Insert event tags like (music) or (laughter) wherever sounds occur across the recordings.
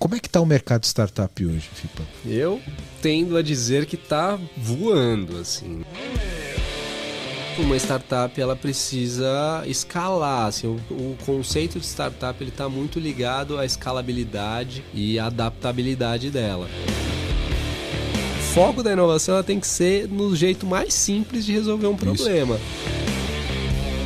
Como é que está o mercado de startup hoje, Fipa? Eu tendo a dizer que está voando, assim. Uma startup ela precisa escalar, assim, o, o conceito de startup ele está muito ligado à escalabilidade e à adaptabilidade dela. O foco da inovação ela tem que ser no jeito mais simples de resolver um problema. Isso.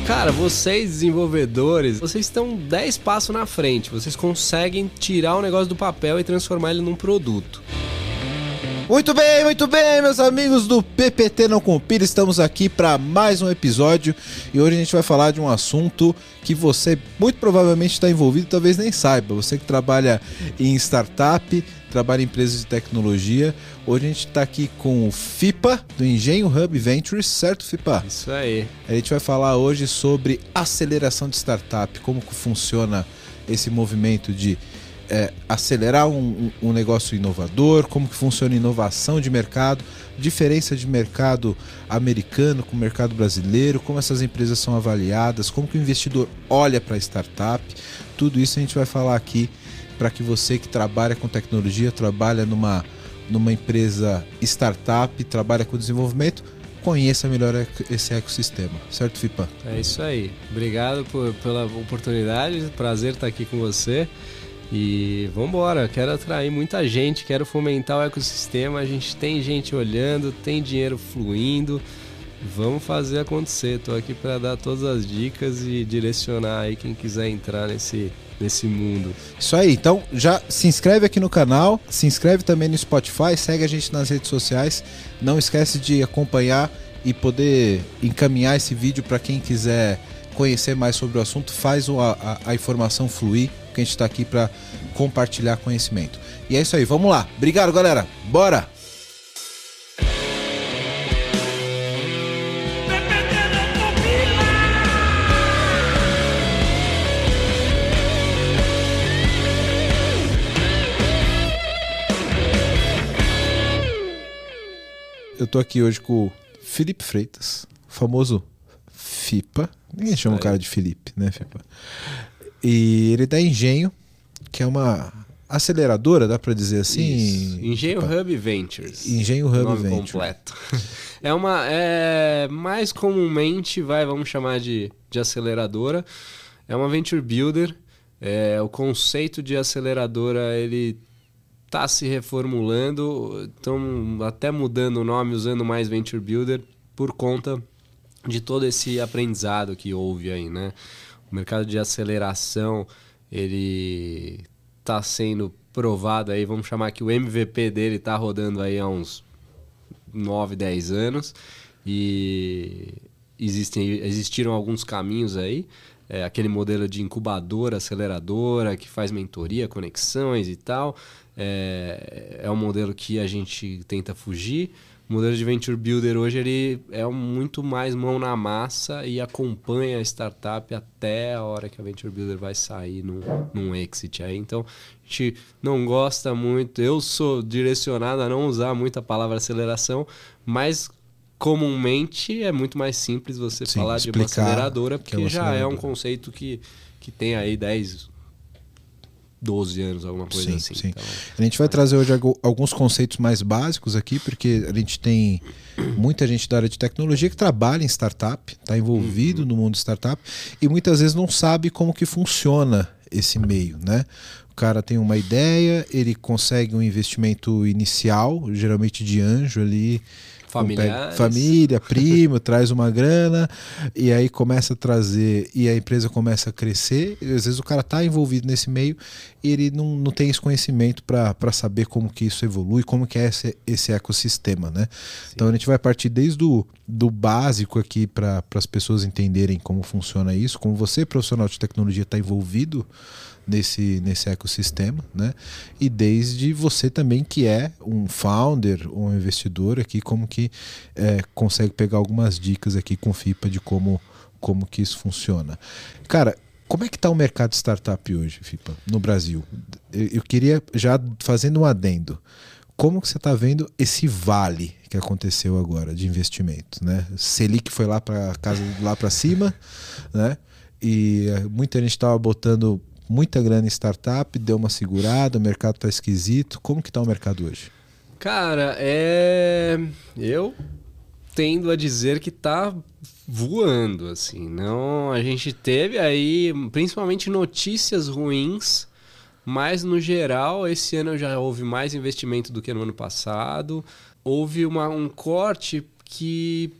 Cara, vocês desenvolvedores, vocês estão 10 passos na frente. Vocês conseguem tirar o negócio do papel e transformar ele num produto. Muito bem, muito bem, meus amigos do PPT Não Compila, estamos aqui para mais um episódio e hoje a gente vai falar de um assunto que você muito provavelmente está envolvido, talvez nem saiba. Você que trabalha em startup, trabalha em empresas de tecnologia. Hoje a gente está aqui com o FIPA, do Engenho Hub Ventures, certo, FIPA? Isso aí. A gente vai falar hoje sobre aceleração de startup, como que funciona esse movimento de é, acelerar um, um, negócio inovador, como que funciona inovação de mercado, diferença de mercado americano com o mercado brasileiro, como essas empresas são avaliadas, como que o investidor olha para a startup, tudo isso a gente vai falar aqui para que você que trabalha com tecnologia, trabalha numa, numa empresa startup, trabalha com desenvolvimento, conheça melhor esse ecossistema, certo, Fipa? É isso aí. Obrigado por, pela oportunidade, prazer estar aqui com você. E vamos embora, quero atrair muita gente, quero fomentar o ecossistema. A gente tem gente olhando, tem dinheiro fluindo. Vamos fazer acontecer. Estou aqui para dar todas as dicas e direcionar aí quem quiser entrar nesse nesse mundo. Isso aí, então já se inscreve aqui no canal, se inscreve também no Spotify, segue a gente nas redes sociais. Não esquece de acompanhar e poder encaminhar esse vídeo para quem quiser conhecer mais sobre o assunto, faz a, a, a informação fluir que a gente está aqui para compartilhar conhecimento. E é isso aí, vamos lá. Obrigado, galera. Bora! Eu tô aqui hoje com o Felipe Freitas, famoso FIPA. Ninguém chama o cara de Felipe, né, FIPA? E ele dá Engenho, que é uma aceleradora, dá para dizer assim? Isso. Engenho Hub Ventures. Engenho Hub nome Ventures. completo. (laughs) É uma é mais comumente vai, vamos chamar de, de aceleradora. É uma venture builder. É, o conceito de aceleradora ele está se reformulando, estão até mudando o nome, usando mais venture builder por conta de todo esse aprendizado que houve aí, né? O mercado de aceleração, ele está sendo provado aí, vamos chamar que o MVP dele está rodando aí há uns 9, 10 anos e existem, existiram alguns caminhos aí. É, aquele modelo de incubadora, aceleradora, que faz mentoria, conexões e tal. É, é um modelo que a gente tenta fugir. O modelo de Venture Builder hoje ele é muito mais mão na massa e acompanha a startup até a hora que a Venture Builder vai sair num, num exit. Aí. Então, a gente não gosta muito. Eu sou direcionado a não usar muito a palavra aceleração, mas comumente é muito mais simples você Sim, falar de uma aceleradora, porque é já é um conceito que, que tem aí 10, 12 anos, alguma coisa sim, assim. Sim. Então, a gente vai trazer hoje alguns conceitos mais básicos aqui, porque a gente tem muita gente da área de tecnologia que trabalha em startup, está envolvido uhum. no mundo startup e muitas vezes não sabe como que funciona esse meio, né? O cara tem uma ideia, ele consegue um investimento inicial, geralmente de anjo ali, Familiares. Família, (laughs) primo, traz uma grana e aí começa a trazer e a empresa começa a crescer. E às vezes o cara está envolvido nesse meio e ele não, não tem esse conhecimento para saber como que isso evolui, como que é esse, esse ecossistema, né? Então a gente vai partir desde o do básico aqui para as pessoas entenderem como funciona isso, como você, profissional de tecnologia, está envolvido nesse, nesse ecossistema, né? E desde você também que é um founder ou um investidor aqui, como que é, consegue pegar algumas dicas aqui com FIPA de como, como que isso funciona. Cara, como é que está o mercado de startup hoje, FIPA, no Brasil? Eu, eu queria já fazendo um adendo. Como que você está vendo esse vale que aconteceu agora de investimentos, né? Selic foi lá para casa lá para cima, né? E muita gente estava botando muita grana em startup, deu uma segurada, o mercado está esquisito. Como que está o mercado hoje? Cara, é. Eu tendo a dizer que tá voando, assim. Não, a gente teve aí, principalmente notícias ruins, mas no geral, esse ano já houve mais investimento do que no ano passado. Houve uma, um corte que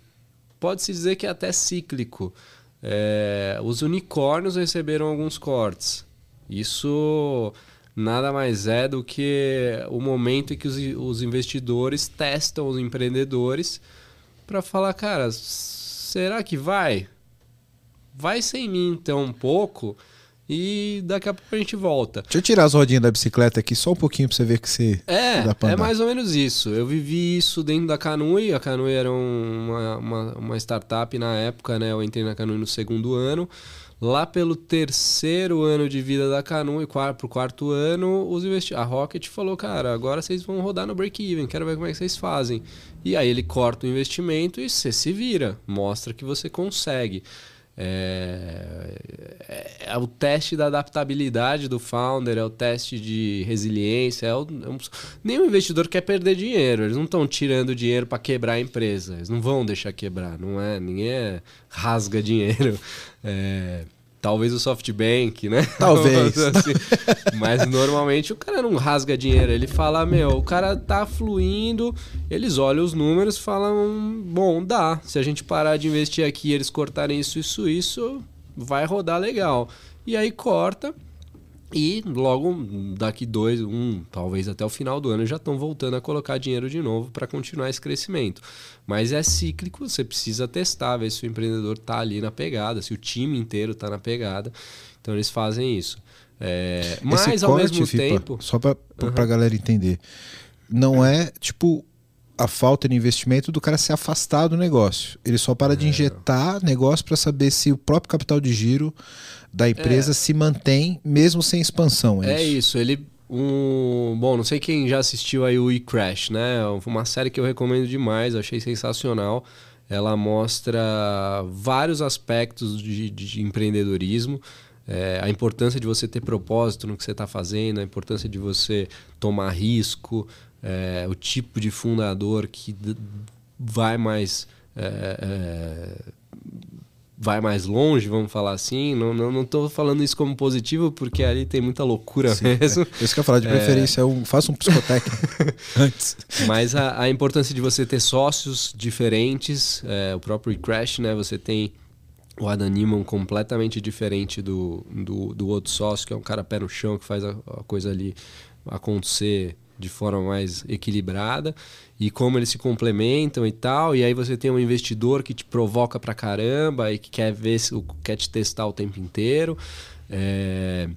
pode-se dizer que é até cíclico. É, os unicórnios receberam alguns cortes. Isso nada mais é do que o momento em que os, os investidores testam os empreendedores para falar, cara, será que vai? Vai sem mim então um pouco e daqui a pouco a gente volta. Deixa eu tirar as rodinhas da bicicleta aqui só um pouquinho para você ver que você É, é mais ou menos isso. Eu vivi isso dentro da Canui. A Canui era uma, uma, uma startup na época, né? Eu entrei na Canui no segundo ano. Lá pelo terceiro ano de vida da Canu e para o quarto ano, os investi a Rocket falou, cara, agora vocês vão rodar no break-even, quero ver como é que vocês fazem. E aí ele corta o investimento e você se vira, mostra que você consegue. É, é, é, o teste da adaptabilidade do founder, é o teste de resiliência. É o, é um, nenhum investidor quer perder dinheiro. Eles não estão tirando dinheiro para quebrar a empresa. Eles não vão deixar quebrar. Não é, ninguém é, rasga dinheiro. (laughs) É, talvez o SoftBank, né? (laughs) Talvez. assim. Mas normalmente o cara não rasga dinheiro. Ele fala, meu, o cara tá fluindo. Eles olham os números, falam, bom, dá. Se a gente parar de investir aqui, eles cortarem isso, isso, isso, vai rodar legal. E aí corta e logo daqui dois, um, talvez até o final do ano, já estão voltando a colocar dinheiro de novo para continuar esse crescimento. Mas é cíclico, você precisa testar, ver se o empreendedor está ali na pegada, se o time inteiro está na pegada. Então eles fazem isso. É, mas Esse ao corte, mesmo Fipa, tempo. Só para uhum. a galera entender. Não é tipo a falta de investimento do cara se afastar do negócio. Ele só para é. de injetar negócio para saber se o próprio capital de giro da empresa é. se mantém mesmo sem expansão. É, é isso. isso. Ele um bom, não sei quem já assistiu aí o e-Crash, né? Uma série que eu recomendo demais, achei sensacional. Ela mostra vários aspectos de, de empreendedorismo. É, a importância de você ter propósito no que você está fazendo, a importância de você tomar risco, é, o tipo de fundador que vai mais é, é, vai mais longe, vamos falar assim. Não, não, não tô falando isso como positivo, porque ali tem muita loucura Sim, mesmo. É. Isso que eu ia falar, de é. preferência, é... um, faça um psicotécnico (laughs) antes. Mas a, a, importância de você ter sócios diferentes, é, o próprio Crash, né? Você tem o Adam Newman completamente diferente do, do, do, outro sócio, que é um cara pé no chão, que faz a, a coisa ali acontecer de forma mais equilibrada e como eles se complementam e tal. E aí você tem um investidor que te provoca pra caramba e que quer ver quer te testar o tempo inteiro. É,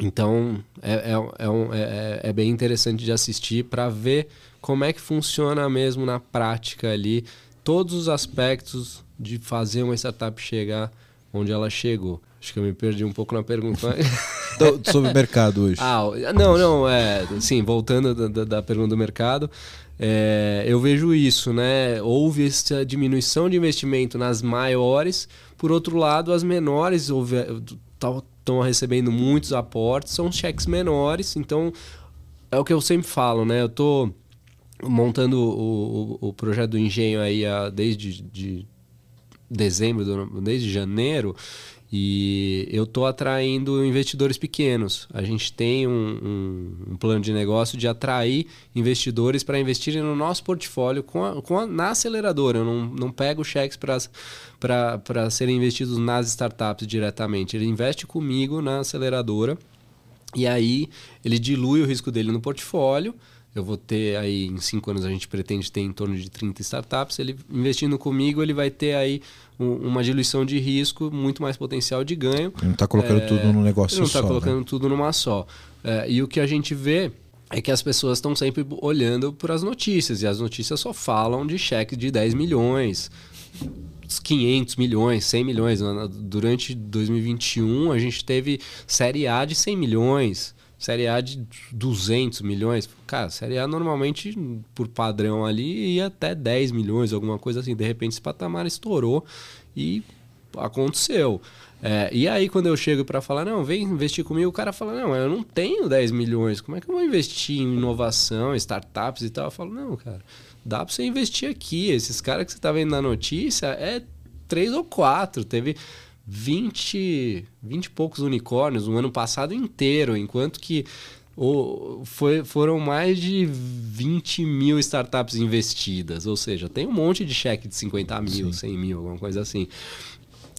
então é, é, é, um, é, é, bem interessante de assistir para ver como é que funciona mesmo na prática ali todos os aspectos de fazer uma startup chegar onde ela chegou. Acho que eu me perdi um pouco na pergunta. (laughs) Sobre o mercado hoje. Ah, não, não, é. Sim, voltando da, da pergunta do mercado. É, eu vejo isso, né? Houve essa diminuição de investimento nas maiores, por outro lado, as menores estão recebendo muitos aportes, são cheques menores, então é o que eu sempre falo, né? Eu estou montando o, o, o, projeto do engenho aí desde de dezembro, desde janeiro, e eu estou atraindo investidores pequenos. A gente tem um, um, um plano de negócio de atrair investidores para investirem no nosso portfólio com a, com a, na aceleradora. Eu não, não pego cheques para serem investidos nas startups diretamente. Ele investe comigo na aceleradora e aí ele dilui o risco dele no portfólio eu vou ter aí, em cinco anos a gente pretende ter em torno de 30 startups. Ele investindo comigo, ele vai ter aí um, uma diluição de risco, muito mais potencial de ganho. Ele não está colocando é, tudo num negócio ele não tá está colocando né? tudo numa só. É, e o que a gente vê é que as pessoas estão sempre olhando para as notícias, e as notícias só falam de cheque de 10 milhões. 500 milhões, 100 milhões. Durante 2021, a gente teve série A de 100 milhões. Série A de 200 milhões. Cara, Série A normalmente, por padrão ali, ia até 10 milhões, alguma coisa assim. De repente, esse patamar estourou e aconteceu. É, e aí, quando eu chego para falar, não, vem investir comigo, o cara fala, não, eu não tenho 10 milhões, como é que eu vou investir em inovação, startups e tal? Eu falo, não, cara, dá para você investir aqui. Esses caras que você tá vendo na notícia é três ou quatro. Teve 20, 20 e poucos unicórnios no ano passado inteiro, enquanto que o, foi, foram mais de 20 mil startups investidas. Ou seja, tem um monte de cheque de 50 mil, Sim. 100 mil, alguma coisa assim.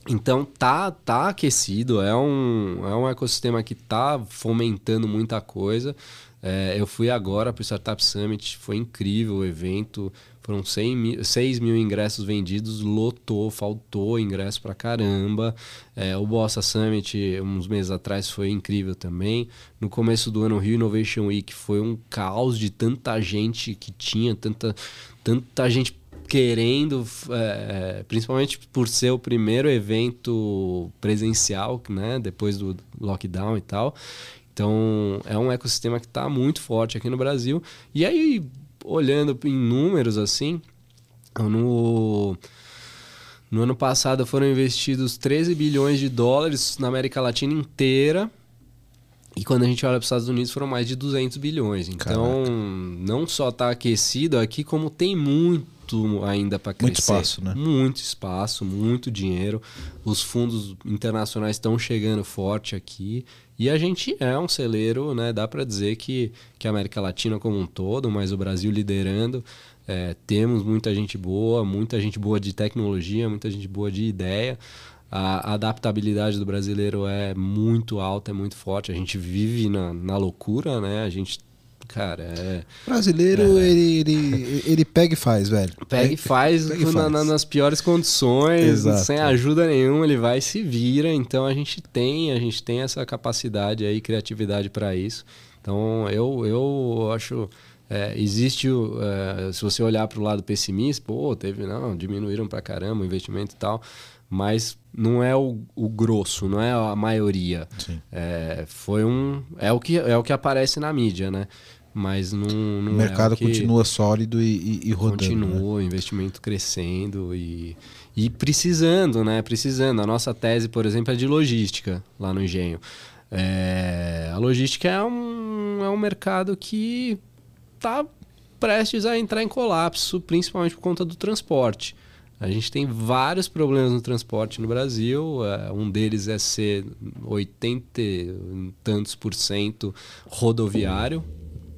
Então tá, tá aquecido, é um, é um ecossistema que tá fomentando muita coisa. É, eu fui agora para o Startup Summit, foi incrível o evento. Foram 6 mil, 6 mil ingressos vendidos, lotou, faltou ingresso pra caramba. É, o Bossa Summit, uns meses atrás, foi incrível também. No começo do ano, o Rio Innovation Week foi um caos de tanta gente que tinha, tanta, tanta gente querendo, é, é, principalmente por ser o primeiro evento presencial, né, depois do lockdown e tal. Então, é um ecossistema que está muito forte aqui no Brasil. E aí, olhando em números assim, no, no ano passado foram investidos 13 bilhões de dólares na América Latina inteira. E quando a gente olha para os Estados Unidos, foram mais de 200 bilhões. Então, Caraca. não só está aquecido aqui, como tem muito ainda para crescer. Muito espaço, né? Muito espaço, muito dinheiro. Os fundos internacionais estão chegando forte aqui. E a gente é um celeiro, né? Dá para dizer que, que a América Latina como um todo, mas o Brasil liderando. É, temos muita gente boa, muita gente boa de tecnologia, muita gente boa de ideia. A adaptabilidade do brasileiro é muito alta, é muito forte. A gente vive na, na loucura, né? A gente cara, é. Brasileiro, é. Ele, ele, ele pega e faz, velho. Pega e faz, pega e faz. Na, nas piores condições, Exato. sem ajuda nenhuma, ele vai e se vira. Então a gente tem, a gente tem essa capacidade aí, criatividade para isso. Então eu, eu acho. É, existe, é, se você olhar para o lado pessimista, pô, teve, não, diminuíram para caramba o investimento e tal, mas não é o, o grosso, não é a maioria. É, foi um, é o que é o que aparece na mídia, né? Mas não, não o mercado é o continua sólido e, e, e rodando. Continua, né? investimento crescendo e, e precisando, né? Precisando. A nossa tese, por exemplo, é de logística lá no engenho. É, a logística é um, é um mercado que está prestes a entrar em colapso, principalmente por conta do transporte. A gente tem vários problemas no transporte no Brasil. É, um deles é ser 80 e tantos por cento rodoviário.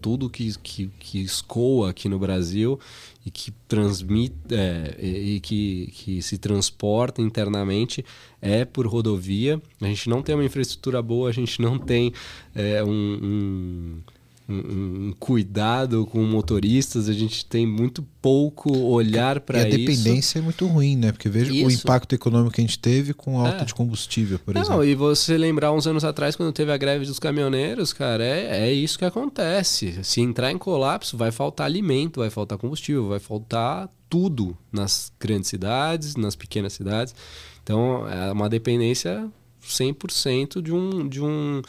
Tudo que, que, que escoa aqui no Brasil e que transmite é, e que, que se transporta internamente é por rodovia. A gente não tem uma infraestrutura boa, a gente não tem é, um, um um, um, cuidado com motoristas, a gente tem muito pouco olhar para isso. E a dependência é muito ruim, né? Porque veja isso. o impacto econômico que a gente teve com alta é. de combustível, por Não, exemplo. E você lembrar uns anos atrás, quando teve a greve dos caminhoneiros, cara, é, é isso que acontece. Se entrar em colapso, vai faltar alimento, vai faltar combustível, vai faltar tudo nas grandes cidades, nas pequenas cidades. Então, é uma dependência 100% de um, de um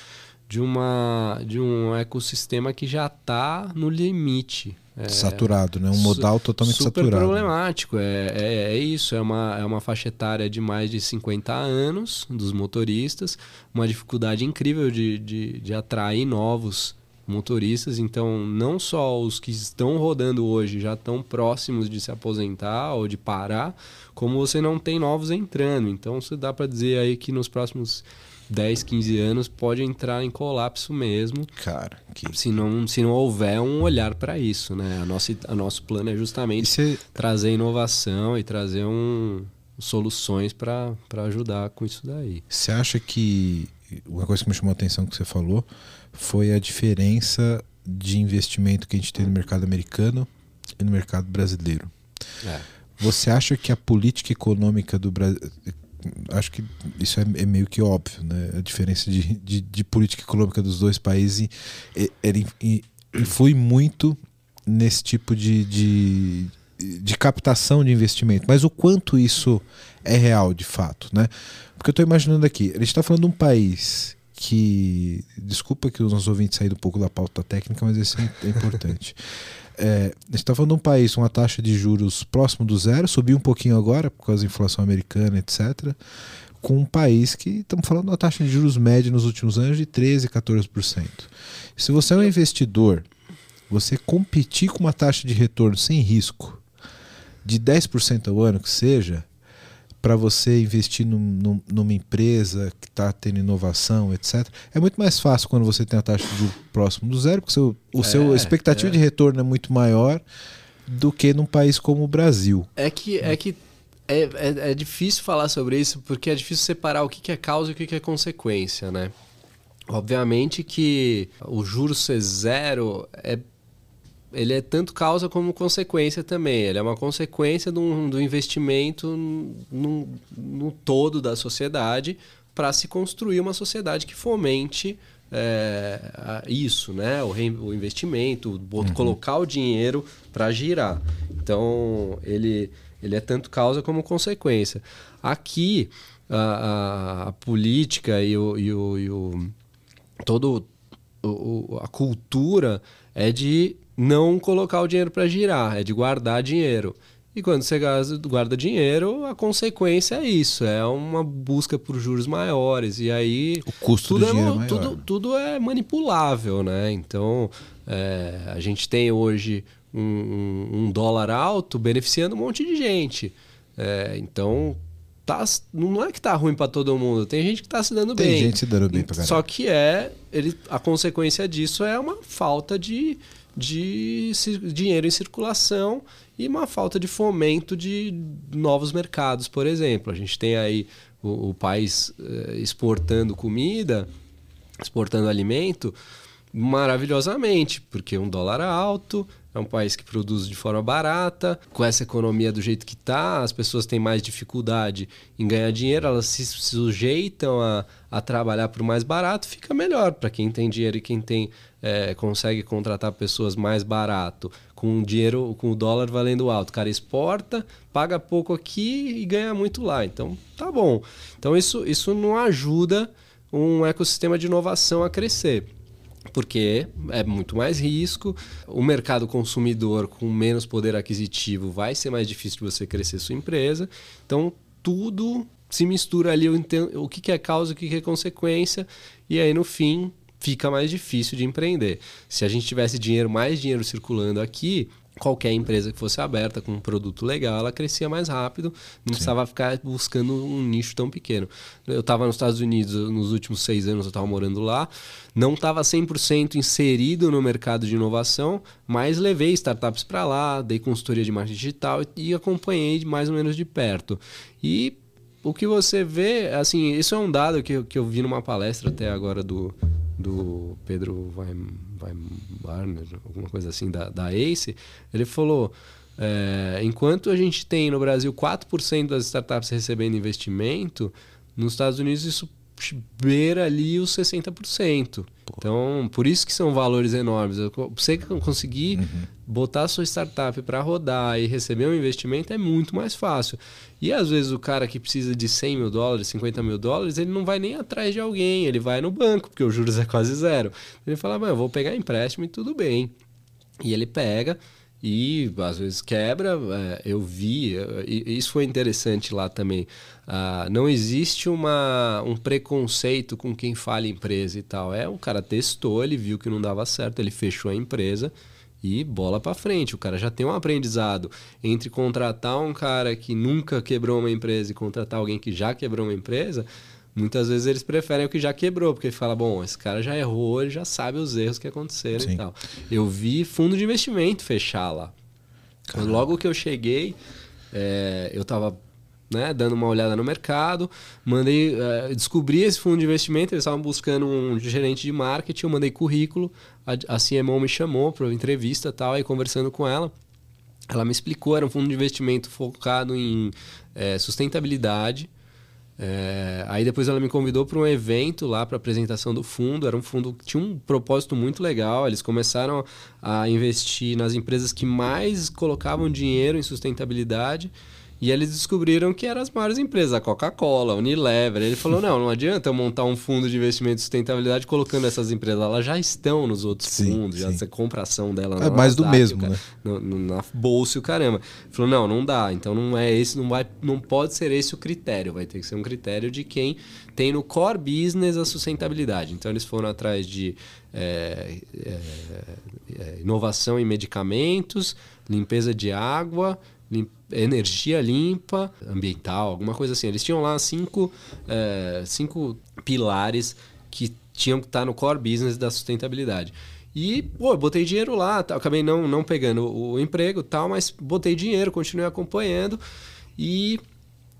de, uma, de um ecossistema que já está no limite. É, saturado, né? Um modal totalmente super saturado. problemático. É, é, é, isso, é uma, é uma faixa etária de mais de 50 anos dos motoristas, uma dificuldade incrível de, de, de atrair novos motoristas. Então, não só os que estão rodando hoje já estão próximos de se aposentar ou de parar, como você não tem novos entrando. Então, você dá para dizer aí que nos próximos 10, 15 anos pode entrar em colapso mesmo. Cara, que... se, não, se não houver um olhar para isso, né? A nossa, a nosso plano é justamente Você... trazer inovação e trazer um, soluções para ajudar com isso daí. Você acha que uma coisa que me chamou a atenção que você falou foi a diferença de investimento que a gente tem no mercado americano e no mercado brasileiro? É. Você acha que a política econômica do Brasil acho que isso é, é, meio que óbvio, né? A diferença de, de, de política econômica dos dois países ele influi muito nesse tipo de, de, de captação de investimento. Mas o quanto isso é real de fato, né? Porque eu estou imaginando aqui, a gente está falando de um país que. Desculpa que os nossos ouvintes saíram um pouco da pauta técnica, mas isso é importante. (laughs) É, a gente está falando de um país com uma taxa de juros próximo do zero, subiu um pouquinho agora por causa da inflação americana, etc. com um país que estamos falando de uma taxa de juros média nos últimos anos de 13, 14%. Se você é um investidor, você competir com uma taxa de retorno sem risco de 10% ao ano que seja, para você investir num, num, numa empresa que está tendo inovação, etc. É muito mais fácil quando você tem a taxa de juros próximo do zero, porque seu, o é, seu expectativa é. de retorno é muito maior do que num país como o Brasil. É que, é que é, é, é, difícil falar sobre isso porque é difícil separar o que, que é causa e o que, que é consequência, né? Obviamente que o juros ser zero é ele é tanto causa como consequência também. Ele é uma consequência do, do investimento no, no, todo da sociedade para se construir uma sociedade que fomente é, isso, né? O, o investimento, uhum. colocar o dinheiro para girar. Então, ele ele é tanto causa como consequência. Aqui, a, a, a política e o, e o, e o todo o, a cultura é de não colocar o dinheiro para girar, é de guardar dinheiro. E quando você guarda dinheiro, a consequência é isso, é uma busca por juros maiores. E aí. O custo tudo do é, dinheiro é tudo, tudo é manipulável, né? Então, é, a gente tem hoje um, um, dólar alto beneficiando um monte de gente. É, então, tá, não é que tá ruim para todo mundo. Tem gente que tá se dando Tem bem. Tem gente se dando bem pra caramba. Só que é. Ele, a consequência disso é uma falta de, de dinheiro em circulação e uma falta de fomento de novos mercados, por exemplo. A gente tem aí o, o país eh, exportando comida, exportando alimento maravilhosamente, porque um dólar alto, é um país que produz de forma barata, com essa economia do jeito que está, as pessoas têm mais dificuldade em ganhar dinheiro, elas se sujeitam a, a trabalhar por mais barato, fica melhor para quem tem dinheiro e quem tem é, consegue contratar pessoas mais barato, com dinheiro, com o dólar valendo alto. O cara exporta, paga pouco aqui e ganha muito lá. Então tá bom. Então isso, isso não ajuda um ecossistema de inovação a crescer porque é muito mais risco. O mercado consumidor com menos poder aquisitivo vai ser mais difícil de você crescer sua empresa. Então, tudo se mistura ali o que é causa, o que é consequência, e aí no fim fica mais difícil de empreender. Se a gente tivesse dinheiro, mais dinheiro circulando aqui, qualquer empresa que fosse aberta com um produto legal, ela crescia mais rápido, não Sim. precisava ficar buscando um nicho tão pequeno. Eu estava nos Estados Unidos nos últimos seis anos, eu estava morando lá, não estava 100% inserido no mercado de inovação, mas levei startups para lá, dei consultoria de marketing digital e acompanhei mais ou menos de perto. E o que você vê, assim, isso é um dado que, que eu vi numa palestra até agora do, do Pedro Weinbarner, alguma coisa assim, da, da ACE, ele falou: é, enquanto a gente tem no Brasil 4% das startups recebendo investimento, nos Estados Unidos isso beira ali os 60%. Então, por isso que são valores enormes. Você conseguir uhum. botar a sua startup para rodar e receber um investimento é muito mais fácil. E às vezes o cara que precisa de 100 mil dólares, 50 mil dólares, ele não vai nem atrás de alguém, ele vai no banco, porque os juros é quase zero. Ele fala, eu vou pegar empréstimo e tudo bem. E ele pega e às vezes quebra. É, eu vi, e isso foi interessante lá também. Ah, não existe uma, um preconceito com quem fala empresa e tal. É, o cara testou, ele viu que não dava certo, ele fechou a empresa e bola para frente. O cara já tem um aprendizado entre contratar um cara que nunca quebrou uma empresa e contratar alguém que já quebrou uma empresa. Muitas vezes eles preferem o que já quebrou, porque fala, bom, esse cara já errou, ele já sabe os erros que aconteceram Sim. e tal. Eu vi fundo de investimento fechar lá. Caramba. Logo que eu cheguei, é, eu estava né, dando uma olhada no mercado, mandei, é, descobri esse fundo de investimento, eles estavam buscando um gerente de marketing, eu mandei currículo, a, a CMO me chamou para entrevista tal, aí conversando com ela, ela me explicou, era um fundo de investimento focado em é, sustentabilidade, é, aí depois ela me convidou para um evento lá para apresentação do fundo. Era um fundo que tinha um propósito muito legal. Eles começaram a investir nas empresas que mais colocavam dinheiro em sustentabilidade. E eles descobriram que eram as maiores empresas, a Coca-Cola, a Unilever. Ele falou: não, não adianta eu montar um fundo de investimento de sustentabilidade colocando essas empresas. Elas já estão nos outros Sim, fundos, já sim. você compra ação dela É mais do mesmo, o ca- né? no- no- na bolsa e o caramba. Ele falou: não, não dá. Então não é esse, não vai, não pode ser esse o critério. Vai ter que ser um critério de quem tem no core business a sustentabilidade. Então eles foram atrás de é, é, é, inovação em medicamentos, limpeza de água, energia limpa, ambiental, alguma coisa assim. Eles tinham lá cinco, é, cinco pilares que tinham que estar no core business da sustentabilidade. E, pô, eu botei dinheiro lá, tá, acabei não, não pegando o, emprego tal, mas botei dinheiro, continuei acompanhando e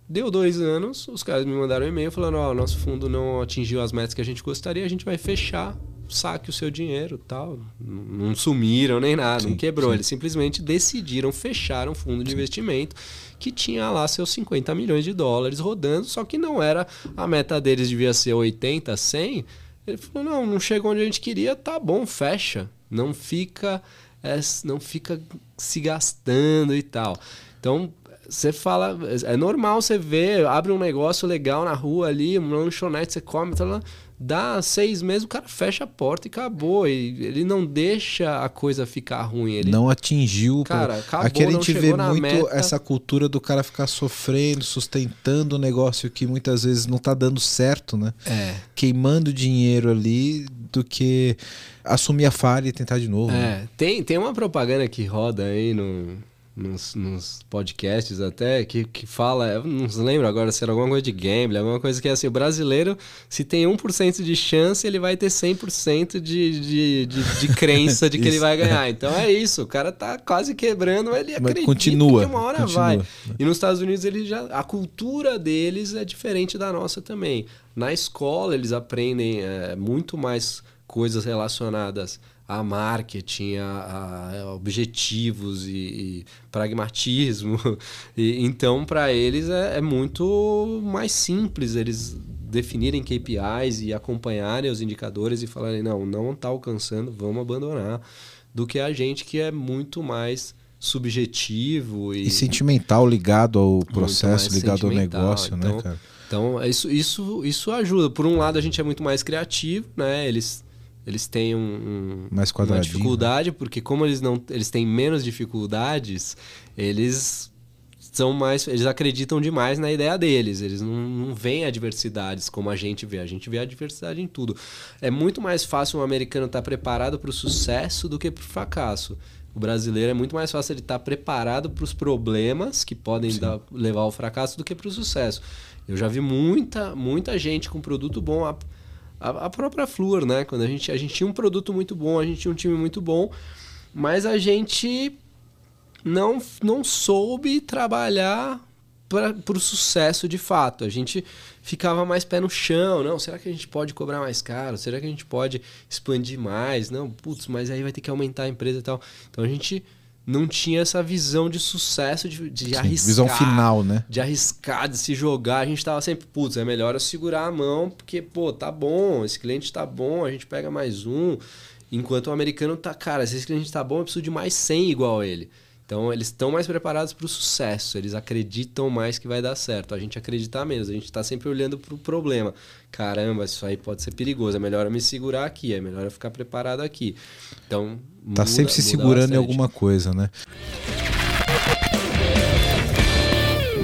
deu dois anos, os caras me mandaram um e-mail falando, ó, nosso fundo não atingiu as metas que a gente gostaria, a gente vai fechar, saque o seu dinheiro tal. Não não sumiram nem nada, não Sim, quebrou. sim. Eles simplesmente decidiram fechar um fundo de investimento que tinha lá seus 50 milhões de dólares rodando, só que não era, a meta deles devia ser 80, 100. Ele falou, não, não chegou onde a gente queria, tá bom, fecha. Não fica, é, não fica se gastando e tal. Então, você fala, é normal você ver, abre um negócio legal na rua ali, uma lanchonete, você come, tá lá, dá seis meses, o cara fecha a porta e acabou. E ele não deixa a coisa ficar ruim. Ele, Não atingiu. o Cara, acabou, Aqui a não gente vê muito meta. essa cultura do cara ficar sofrendo, sustentando um negócio que muitas vezes não tá dando certo, né? É. Queimando dinheiro ali do que assumir a falha e tentar de novo. né? É, tem, tem uma propaganda que roda aí no, nos, nos podcasts até, que, que fala, eu não lembro agora se era alguma coisa de gambling, alguma coisa que é assim, o brasileiro, se tem 1% de chance, ele vai ter 100% de, de, de, de crença de que ele vai ganhar. Então é isso, o cara tá quase quebrando, ele Mas acredita continua, que uma hora continua. vai. E nos Estados Unidos ele já a cultura deles é diferente da nossa também. Na escola eles aprendem é, muito mais coisas relacionadas a marketing, a, a objetivos e, e pragmatismo. (laughs) E, então para eles é, é muito mais simples eles definirem KPIs e acompanharem os indicadores e falarem não, não está alcançando, vamos abandonar, do que a gente que é muito mais subjetivo e, E sentimental ligado ao processo, ligado ao negócio, então- né, cara? então, isso, isso, isso ajuda. Por um lado, a gente é muito mais criativo, né? Eles, eles têm um, um- Mais uma né? dificuldade, porque como eles não eles têm menos dificuldades, eles são mais. Eles acreditam demais na ideia deles. Eles não, não veem adversidades como a gente vê. A gente vê a adversidade em tudo. É muito mais fácil um americano estar preparado para o sucesso do que para o fracasso. O brasileiro é muito mais fácil ele estar preparado para os problemas que podem dar- levar ao fracasso do que para o sucesso. Eu já vi muita, muita gente com produto bom. A, a, própria Fluor, né? Quando a gente, a gente tinha um produto muito bom, a gente tinha um time muito bom, mas a gente não, não soube trabalhar para o sucesso de fato. A gente ficava mais pé no chão. Não, será que a gente pode cobrar mais caro? Será que a gente pode expandir mais? Não, putz, mas aí vai ter que aumentar a empresa e tal. Então a gente não tinha essa visão de sucesso, de, de Sim, arriscar. visão final, né? De arriscar, de se jogar. A gente tava sempre, putz, é melhor eu segurar a mão, porque, pô, tá bom, esse cliente tá bom, a gente pega mais um. Enquanto o americano tá, cara, se esse cliente tá bom, eu preciso de mais 100 igual a ele. Então eles estão mais preparados para o sucesso, eles acreditam mais que vai dar certo. A gente acredita menos, a gente está sempre olhando para o problema. Caramba, isso aí pode ser perigoso, é melhor eu me segurar aqui, é melhor eu ficar preparado aqui. Então. Tá muda- sempre se segurando em alguma coisa, né?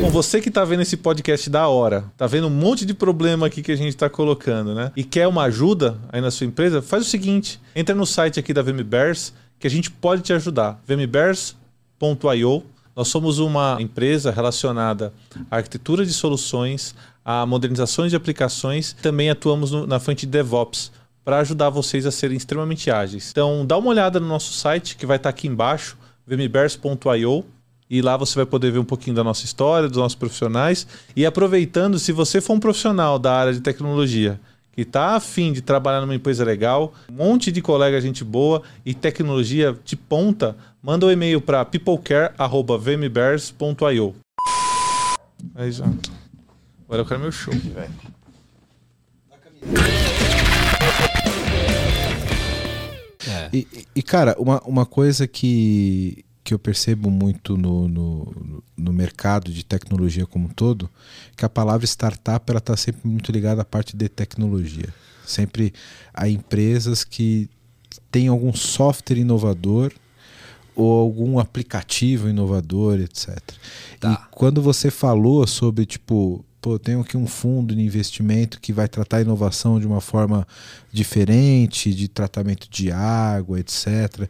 Bom, você que tá vendo esse podcast da hora, tá vendo um monte de problema aqui que a gente tá colocando, né? E quer uma ajuda aí na sua empresa, faz o seguinte: entra no site aqui da VMBears que a gente pode te ajudar. vmbears.io. Nós somos uma empresa relacionada à arquitetura de soluções, a modernizações de aplicações, também atuamos no- na frente de DevOps para ajudar vocês a serem extremamente ágeis. Então, dá uma olhada no nosso site que vai estar aqui embaixo, vmbears.io. E lá você vai poder ver um pouquinho da nossa história, dos nossos profissionais. E aproveitando, se você for um profissional da área de tecnologia que está afim de trabalhar numa empresa legal, um monte de colega gente boa e tecnologia de ponta, manda um e-mail para peoplecare.vmbears.io. Aí já. Agora eu quero meu show, velho. É. E- e, cara, uma, uma coisa que, que eu percebo muito no, no, no, mercado de tecnologia como um todo, que a palavra startup está sempre muito ligada à parte de tecnologia. Sempre há empresas que têm algum software inovador ou algum aplicativo inovador, etc. Tá. E quando você falou sobre, tipo, pô, tenho aqui um fundo de investimento que vai tratar a inovação de uma forma diferente, de tratamento de água, etc.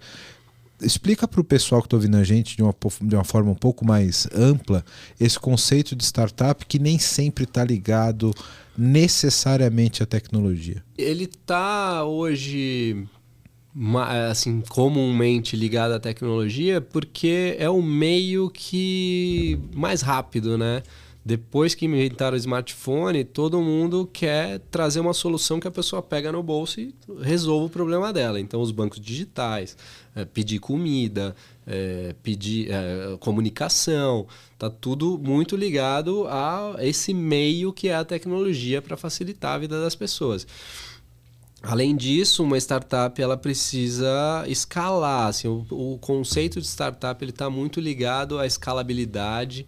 Explica para o pessoal que está ouvindo a gente de uma, de uma forma um pouco mais ampla esse conceito de startup que nem sempre está ligado necessariamente à tecnologia. Ele está hoje assim comumente ligado à tecnologia porque é o meio que mais rápido, né? Depois que inventaram o smartphone, todo mundo quer trazer uma solução que a pessoa pega no bolso e resolva o problema dela. Então, os bancos digitais, é, pedir comida, é, pedir é, comunicação, tá tudo muito ligado a esse meio que é a tecnologia para facilitar a vida das pessoas. Além disso, uma startup ela precisa escalar. Assim, o, o conceito de startup ele está muito ligado à escalabilidade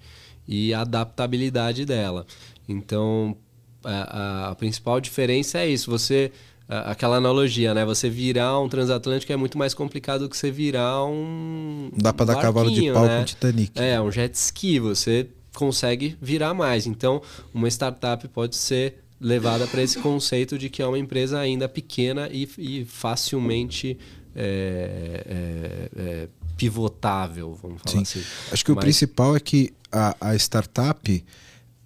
e a adaptabilidade dela. Então, a, a principal diferença é isso. Você aquela analogia, né? Você virar um transatlântico é muito mais complicado do que você virar um. Dá para dar cavalo de pau né? com Titanic. É, um jet ski. Você consegue virar mais. Então, uma startup pode ser levada para esse conceito de que é uma empresa ainda pequena e, e facilmente é, é, é, pivotável, vamos falar Sim. assim. Acho que Mas... o principal é que a, a startup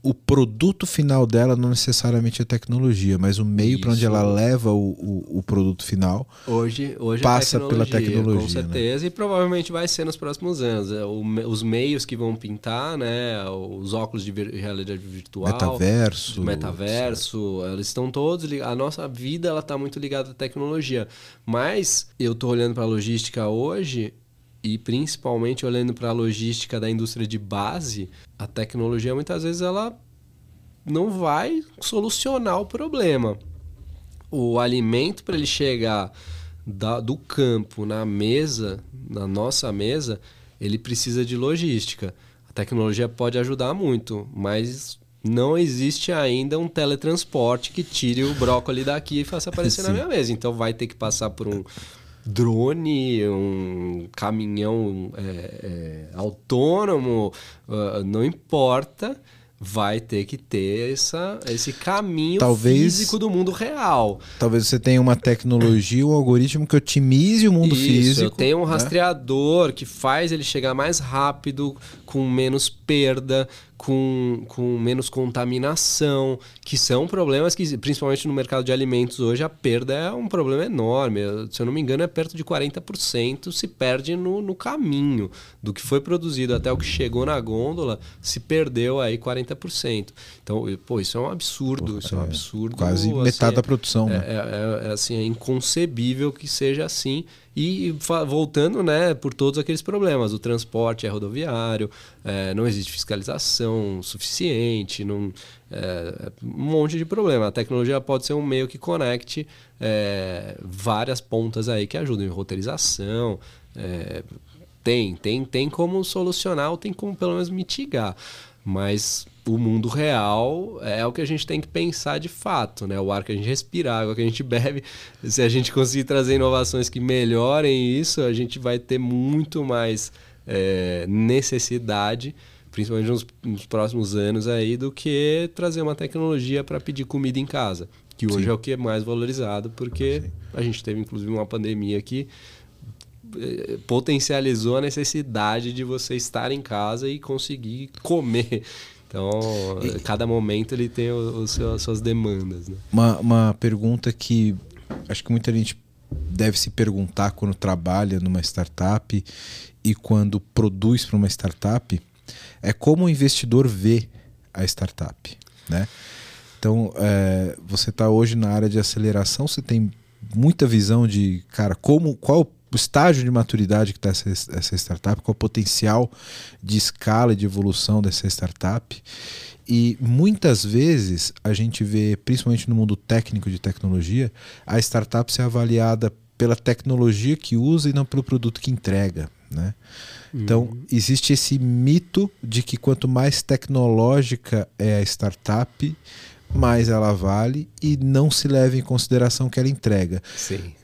o produto final dela não necessariamente é tecnologia, mas o meio para onde ela leva o, o, o, produto final hoje, hoje é passa é pela tecnologia. Com né? certeza, né? e provavelmente vai ser nos próximos anos. É, os meios que vão pintar, né? os óculos de realidade virtual, metaverso, metaverso, eles estão todos A nossa vida está muito ligada à tecnologia. Mas eu estou olhando para a logística hoje e principalmente olhando para a logística da indústria de base, a tecnologia muitas vezes ela não vai solucionar o problema. O alimento para ele chegar da, do campo na mesa, na nossa mesa, ele precisa de logística. A tecnologia pode ajudar muito, mas não existe ainda um teletransporte que tire o brócolis daqui e faça aparecer na minha mesa. Então vai ter que passar por um drone, um caminhão é, é, autônomo, uh, não importa vai ter que ter essa, esse caminho talvez, físico do mundo real. Talvez você tenha uma tecnologia, um algoritmo que otimize o mundo Isso, físico. Eu tenho um né? rastreador que faz ele chegar mais rápido, com menos perda, com, com menos contaminação, que são problemas que, principalmente no mercado de alimentos hoje, a perda é um problema enorme. Se eu não me engano, é perto de 40% se perde no, no caminho. Do que foi produzido até o que chegou na gôndola, se perdeu aí 40%. Então, pô, isso é um absurdo, pô, isso é, é um absurdo. Quase assim, metade da produção, é, né? É, é, é, assim, é inconcebível que seja assim. E voltando né, por todos aqueles problemas, o transporte é rodoviário, é, não existe fiscalização suficiente, não, é, um monte de problema. A tecnologia pode ser um meio que conecte é, várias pontas aí que ajudam em roteirização. É, tem, tem, tem como solucionar ou tem como pelo menos mitigar. Mas o mundo real é o que a gente tem que pensar de fato, né? O ar que a gente respira, a água que a gente bebe. Se a gente conseguir trazer inovações que melhorem isso, a gente vai ter muito mais é, necessidade, principalmente nos, nos, próximos anos aí, do que trazer uma tecnologia para pedir comida em casa, que hoje Sim. é o que é mais valorizado, porque a gente teve inclusive uma pandemia que é, potencializou a necessidade de você estar em casa e conseguir comer então, e... cada momento ele tem o, o seu, as suas demandas. Né? Uma, uma pergunta que acho que muita gente deve se perguntar quando trabalha numa startup e quando produz para uma startup é como o investidor vê a startup, né? Então, é, você está hoje na área de aceleração, você tem muita visão de, cara, como qual o estágio de maturidade que está essa, essa startup, qual o potencial de escala e de evolução dessa startup. E muitas vezes a gente vê, principalmente no mundo técnico de tecnologia, a startup ser avaliada pela tecnologia que usa e não pelo produto que entrega. Né? Então, existe esse mito de que quanto mais tecnológica é a startup, mais ela vale e não se leva em consideração que ela entrega. Sim.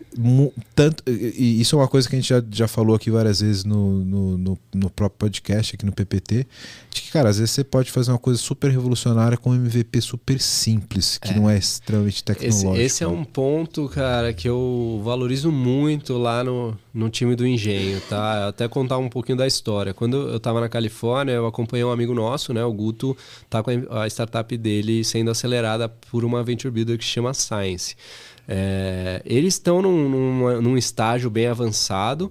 Tanto, e isso é uma coisa que a gente já, já falou aqui várias vezes no, no, no, no próprio podcast, aqui no PPT, de que, cara, às vezes você pode fazer uma coisa super revolucionária com um MVP super simples, que não é extremamente Esse, tecnológico. esse é um ponto, cara, que eu valorizo muito lá no, no time do Engenho, tá? Até contar um pouquinho da história. Quando eu tava na Califórnia, eu acompanhei um amigo nosso, né? O Guto, tá com a a startup dele sendo acelerada por uma venture builder que se chama Science. É, eles estão num, numa- num estágio bem avançado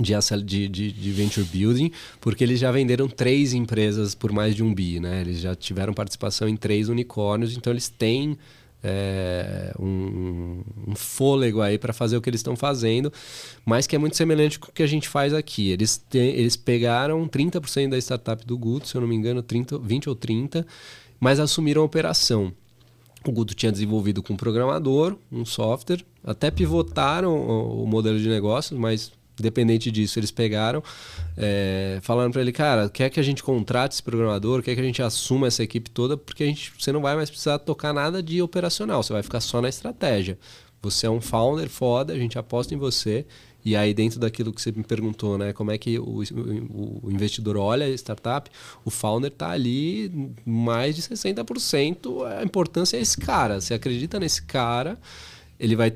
de, de, de venture building, porque eles já venderam três empresas por mais de um bi, né? Eles já tiveram participação em três unicórnios, então eles têm é, um, um fôlego aí para fazer o que eles estão fazendo, mas que é muito semelhante com o que a gente faz aqui. Eles, te- eles pegaram 30% da startup do Guto, se eu não me engano, 30, 20 ou 30, mas assumiram a operação. O Guto tinha desenvolvido com um programador, um software, até pivotaram o, o modelo de negócios, mas independente disso, eles pegaram, é, falaram para ele, cara, quer que a gente contrate esse programador, quer que a gente assuma essa equipe toda, porque a gente, você não vai mais precisar tocar nada de operacional, você vai ficar só na estratégia. Você é um founder foda, a gente aposta em você. E aí, dentro daquilo que você me perguntou, né? Como é que o, o- investidor olha a startup, o founder está ali mais de 60%. A importância é esse cara. Você acredita nesse cara, ele vai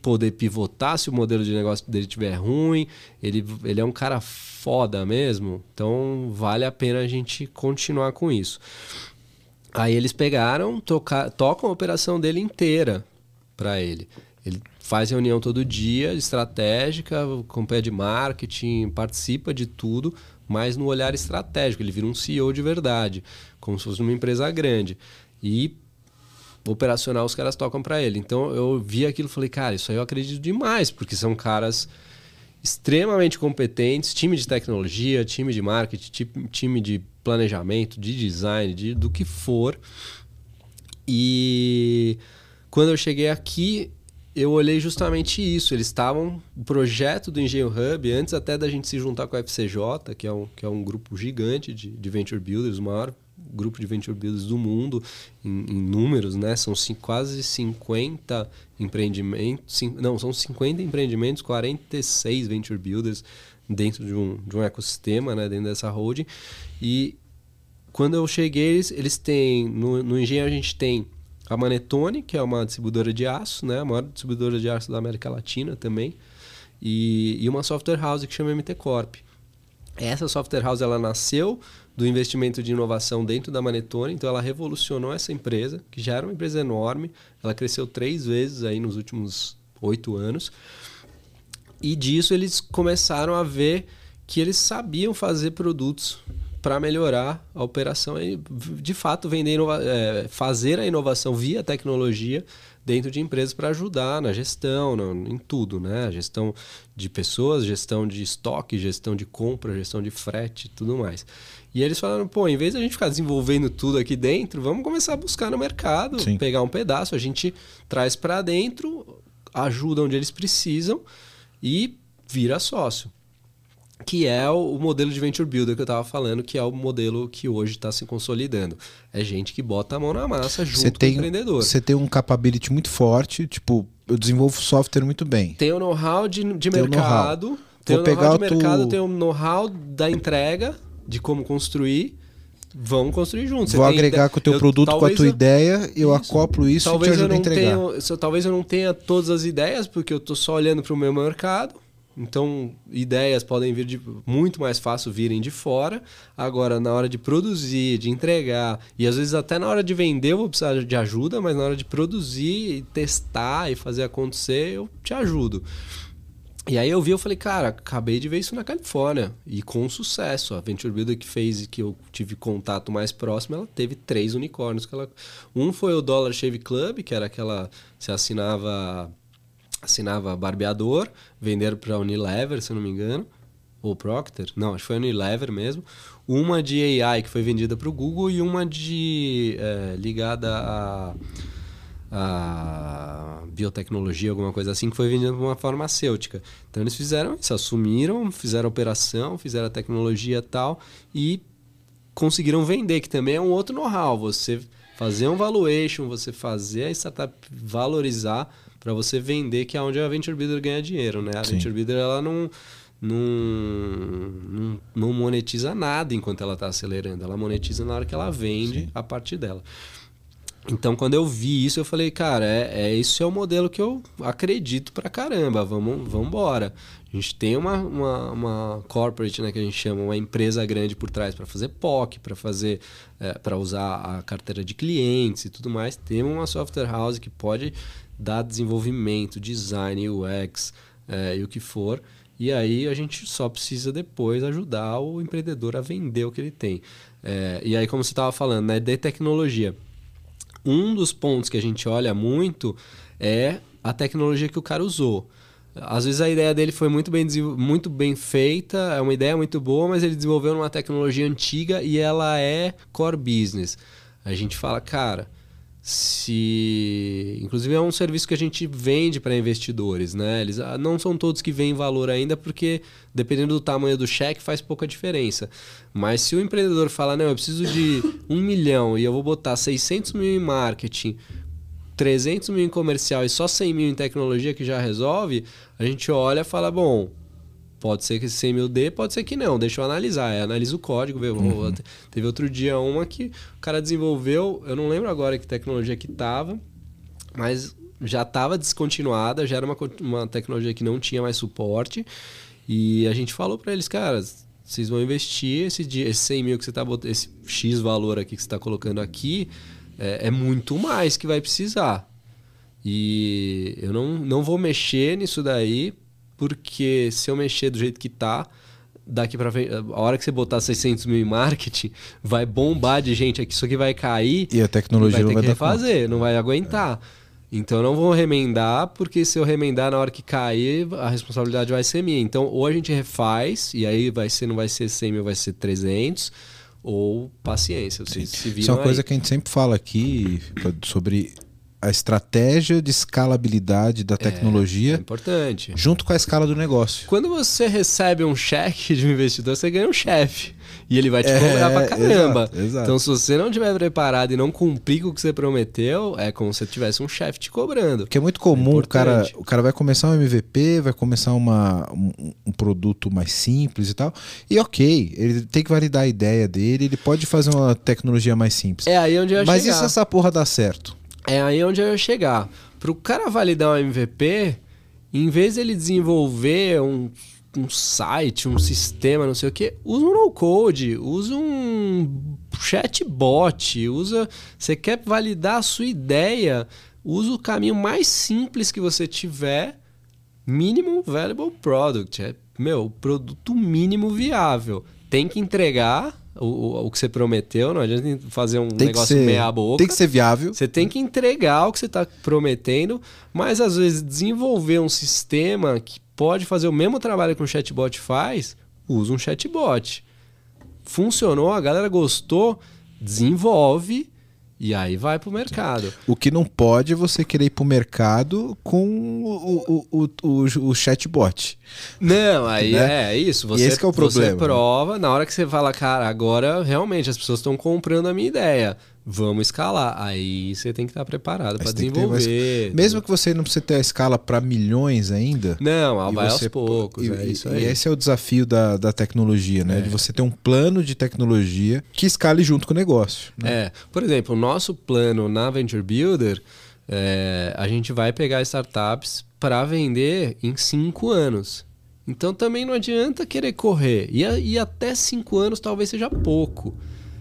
poder pivotar se o modelo de negócio dele estiver ruim. Ele, ele é um cara foda mesmo. Então, vale a pena a gente continuar com isso. Aí eles pegaram, toca, tocam a operação dele inteira para ele. Ele faz reunião todo dia, estratégica, com pé de marketing, participa de tudo, mas no olhar estratégico. Ele vira um CEO de verdade, como se fosse uma empresa grande. E operacional os caras tocam para ele. Então eu vi aquilo e falei, cara, isso aí eu acredito demais, porque são caras extremamente competentes, time de tecnologia, time de marketing, ti- time de planejamento, de design, de, do que for. E quando eu cheguei aqui, eu olhei justamente isso. Eles estavam. O projeto do Engenho Hub, antes até da gente se juntar com a FCJ, que é um, que é um grupo gigante de, de venture builders, o maior grupo de venture builders do mundo, em, em números, né? São cin- quase 50 empreendimentos. cin- não, são 50 empreendimentos, 46 venture builders dentro de um, de um ecossistema, né? Dentro dessa holding. E quando eu cheguei, eles, eles têm. No, no Engenho a gente tem a Manetone, que é uma distribuidora de aço, né? A maior distribuidora de aço da América Latina também. E, e uma software house que chama MT Corp. Essa software house ela nasceu do investimento de inovação dentro da Manetone, então ela revolucionou essa empresa, que já era uma empresa enorme. Ela cresceu três vezes aí nos últimos oito anos. E disso eles começaram a ver que eles sabiam fazer produtos para melhorar a operação e, de fato, vender é, fazer a inovação via tecnologia dentro de empresas para ajudar na gestão, no- em tudo, né? Gestão de pessoas, gestão de estoque, gestão de compra, gestão de frete, tudo mais. E eles falaram, pô, em vez de a gente ficar desenvolvendo tudo aqui dentro, vamos começar a buscar no mercado, Sim. pegar um pedaço, a gente traz para dentro, ajuda onde eles precisam e vira sócio. Que é o modelo de venture builder que eu estava falando, que é o modelo que hoje está se consolidando. É gente que bota a mão na massa junto Você com o tem, empreendedor. você tem um capability muito forte, tipo, eu desenvolvo software muito bem. Tem o know-how de, de Tem mercado, tem Vou o know-how de mercado, tu- tem o know-how da entrega, de como construir. Vamos construir juntos. Vou tem agregar com o teu eu- produto, com a tua eu- ideia, eu Isso. acoplo isso talvez e te ajudo a entregar. talvez eu não tenha todas as ideias, porque eu estou só olhando para o meu mercado. Então, ideias podem vir de muito mais fácil virem de fora. Agora, na hora de produzir, de entregar, e às vezes até na hora de vender eu vou precisar de ajuda, mas na hora de produzir, e testar e fazer acontecer, eu te ajudo. E aí eu vi, eu falei, cara, acabei de ver isso na Califórnia. E com sucesso. A Venture Builder que fez e que eu tive contato mais próximo, ela teve três unicórnios. Que ela... Um foi o Dollar Shave Club, que era aquela. Você assinava. Assinava barbeador, venderam para Unilever, se eu não me engano. Ou Procter? Não, acho que foi Unilever mesmo. Uma de AI que foi vendida para o Google e uma de. eh, ligada a a biotecnologia, alguma coisa assim, que foi vendida por uma farmacêutica. Então eles fizeram isso, assumiram, fizeram a operação, fizeram a tecnologia tal e conseguiram vender, que também é um outro know-how. Você fazer um valuation, você fazer a startup valorizar para você vender, que é onde a Venture Builder ganha dinheiro, né? A Sim. Venture Builder ela não, não, não, não monetiza nada enquanto ela está acelerando, ela monetiza na hora que ela vende Sim. a parte dela. Então, quando eu vi isso, eu falei, cara, é, é esse é o modelo que eu acredito pra caramba. Vamos, vamos embora. A gente tem uma, uma, uma corporate, né, que a gente chama, uma empresa grande por trás para fazer POC, para fazer, para usar a carteira de clientes e tudo mais. Temos uma software house que pode dar desenvolvimento, design, UX é, e o que for. E aí a gente só precisa depois ajudar o empreendedor a vender o que ele tem. É, e aí, como você estava falando, né, de tecnologia um dos pontos que a gente olha muito é a tecnologia que o cara usou. Às vezes a ideia dele foi muito bem, muito bem feita, é uma ideia muito boa, mas ele desenvolveu uma tecnologia antiga e ela é core business. A gente fala, cara, se. Inclusive é um serviço que a gente vende para investidores, né? Eles ah, não são todos que veem valor ainda, porque dependendo do tamanho do cheque faz pouca diferença. Mas se o empreendedor fala, não, eu preciso de (laughs) um milhão e eu vou botar 600 mil em marketing, 300 mil em comercial e só 100 mil em tecnologia que já resolve, a gente olha e fala, bom, pode ser que esse 100 mil dê, pode ser que não, deixa eu analisar. Aí analisa o código, vê. Uhum. Teve outro dia uma que o cara desenvolveu, eu não lembro agora que tecnologia que tava, mas já estava descontinuada, já era uma, uma tecnologia que não tinha mais suporte. E a gente falou para eles, cara, vocês vão investir esse, dia, esse 100 mil que você está botando, esse X valor aqui que você está colocando aqui, é, é, muito mais que vai precisar. E eu não, não vou mexer nisso daí, porque se eu mexer do jeito que tá, daqui para frente, a hora que você botar 600 mil em marketing, vai bombar de gente aqui, isso aqui vai cair. E a tecnologia vai ter não vai que refazer, não vai aguentar. É. Então eu não vou remendar, porque se eu remendar na hora que cair, a responsabilidade vai ser minha. Então ou a gente refaz, e aí vai ser, não vai ser 100 mil, vai ser 300, ou paciência. Vocês se viram Isso é uma aí. coisa que a gente sempre fala aqui sobre a estratégia de escalabilidade da tecnologia é importante. junto com a escala do negócio. Quando você recebe um cheque de um investidor, você ganha um chefe. E ele vai te cobrar é, pra caramba. Exato, exato. Então, se você não tiver preparado e não cumprir com o que você prometeu, é como se tivesse um chefe te cobrando. Porque é muito comum, é o, cara, o cara vai começar um MVP, vai começar uma, um, um, produto mais simples e tal. E ok, ele tem que validar a ideia dele, ele pode fazer uma tecnologia mais simples. É aí onde eu Mas chegar. e se essa porra dá certo? É aí onde eu ia chegar. Para o cara validar um MVP, em vez ele desenvolver um, um site, um sistema, não sei o que, usa um no-code, usa um chatbot, usa. Você quer validar a sua ideia, usa o caminho mais simples que você tiver, minimum valuable product. É, meu, produto mínimo viável. Tem que entregar o, o, que você prometeu, não adianta fazer um tem negócio ser, meia boca. Tem que ser viável. Você tem que entregar o que você está prometendo, mas às vezes desenvolver um sistema que pode fazer o mesmo trabalho que um chatbot faz, usa um chatbot. Funcionou, a galera gostou, desenvolve e aí vai para o mercado. O que não pode é você querer ir para o mercado com o, o, o, o, chatbot. Não, aí né? é isso. Você, e esse é o problema. Você prova, na hora que você fala, cara, agora realmente as pessoas estão comprando a minha ideia. Vamos escalar. Aí você tem que estar preparado para desenvolver. Mesmo que você não precise ter a escala para milhões ainda. Não, vai você, aos poucos. E, é isso e aí. esse é o desafio da, da tecnologia, né? É. De você ter um plano de tecnologia que escale junto com o negócio. Né? É. Por exemplo, o nosso plano na Venture Builder, é, a gente vai pegar startups para vender em cinco anos. Então também não adianta querer correr. E, e até cinco anos talvez seja pouco.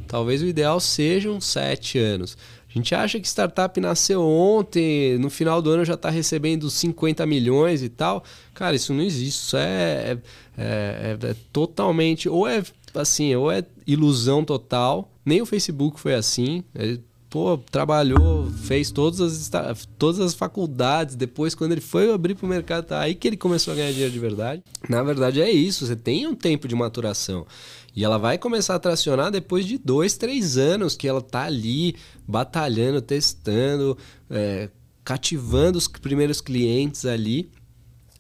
Talvez o ideal sejam sete anos. A gente acha que startup nasceu ontem, no final do ano já está recebendo 50 milhões e tal. Cara, isso não existe. Isso é, é, é, é totalmente. Ou é assim, ou é ilusão total. Nem o Facebook foi assim. Ele pô, trabalhou, fez todas as, todas as faculdades. Depois, quando ele foi abrir para o mercado, tá aí que ele começou a ganhar dinheiro de verdade. Na verdade, é isso. Você tem um tempo de maturação. E ela vai começar a tracionar depois de dois, três anos que ela tá ali batalhando, testando, é, cativando os primeiros clientes ali.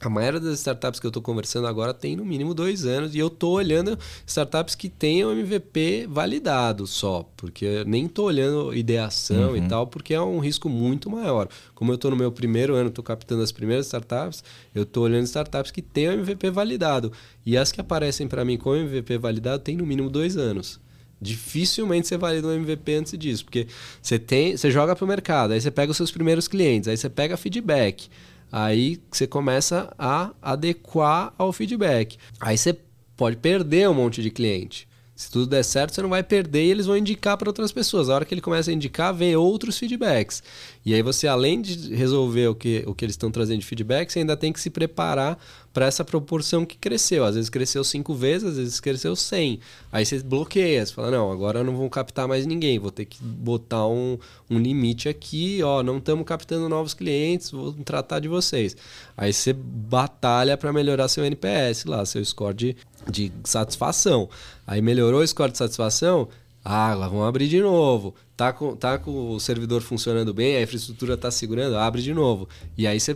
A maioria das startups que eu estou conversando agora tem no mínimo dois anos e eu estou olhando startups que tenham MVP validado só, porque nem estou olhando ideação uhum. e tal, porque é um risco muito maior. Como eu estou no meu primeiro ano, estou captando as primeiras startups, eu estou olhando startups que tenham MVP validado. E as que aparecem para mim com MVP validado tem no mínimo dois anos. Dificilmente você valida um MVP antes disso, porque você tem, você joga para o mercado, aí você pega os seus primeiros clientes, aí você pega feedback. Aí você começa a adequar ao feedback. Aí você pode perder um monte de cliente. Se tudo der certo, você não vai perder e eles vão indicar para outras pessoas. A hora que ele começa a indicar, vem outros feedbacks. E aí você, além de resolver o que, o que eles estão trazendo de feedback, você ainda tem que se preparar para essa proporção que cresceu. Às vezes cresceu cinco vezes, às vezes cresceu 100. Aí você bloqueia, você fala, não, agora não vou captar mais ninguém, vou ter que botar um, um limite aqui, ó, não estamos captando novos clientes, vou tratar de vocês. Aí você batalha para melhorar seu NPS lá, seu score de de satisfação. Aí melhorou o score de satisfação, ah, lá vamos abrir de novo. Tá com, tá com o servidor funcionando bem, a infraestrutura está segurando, abre de novo. E aí você,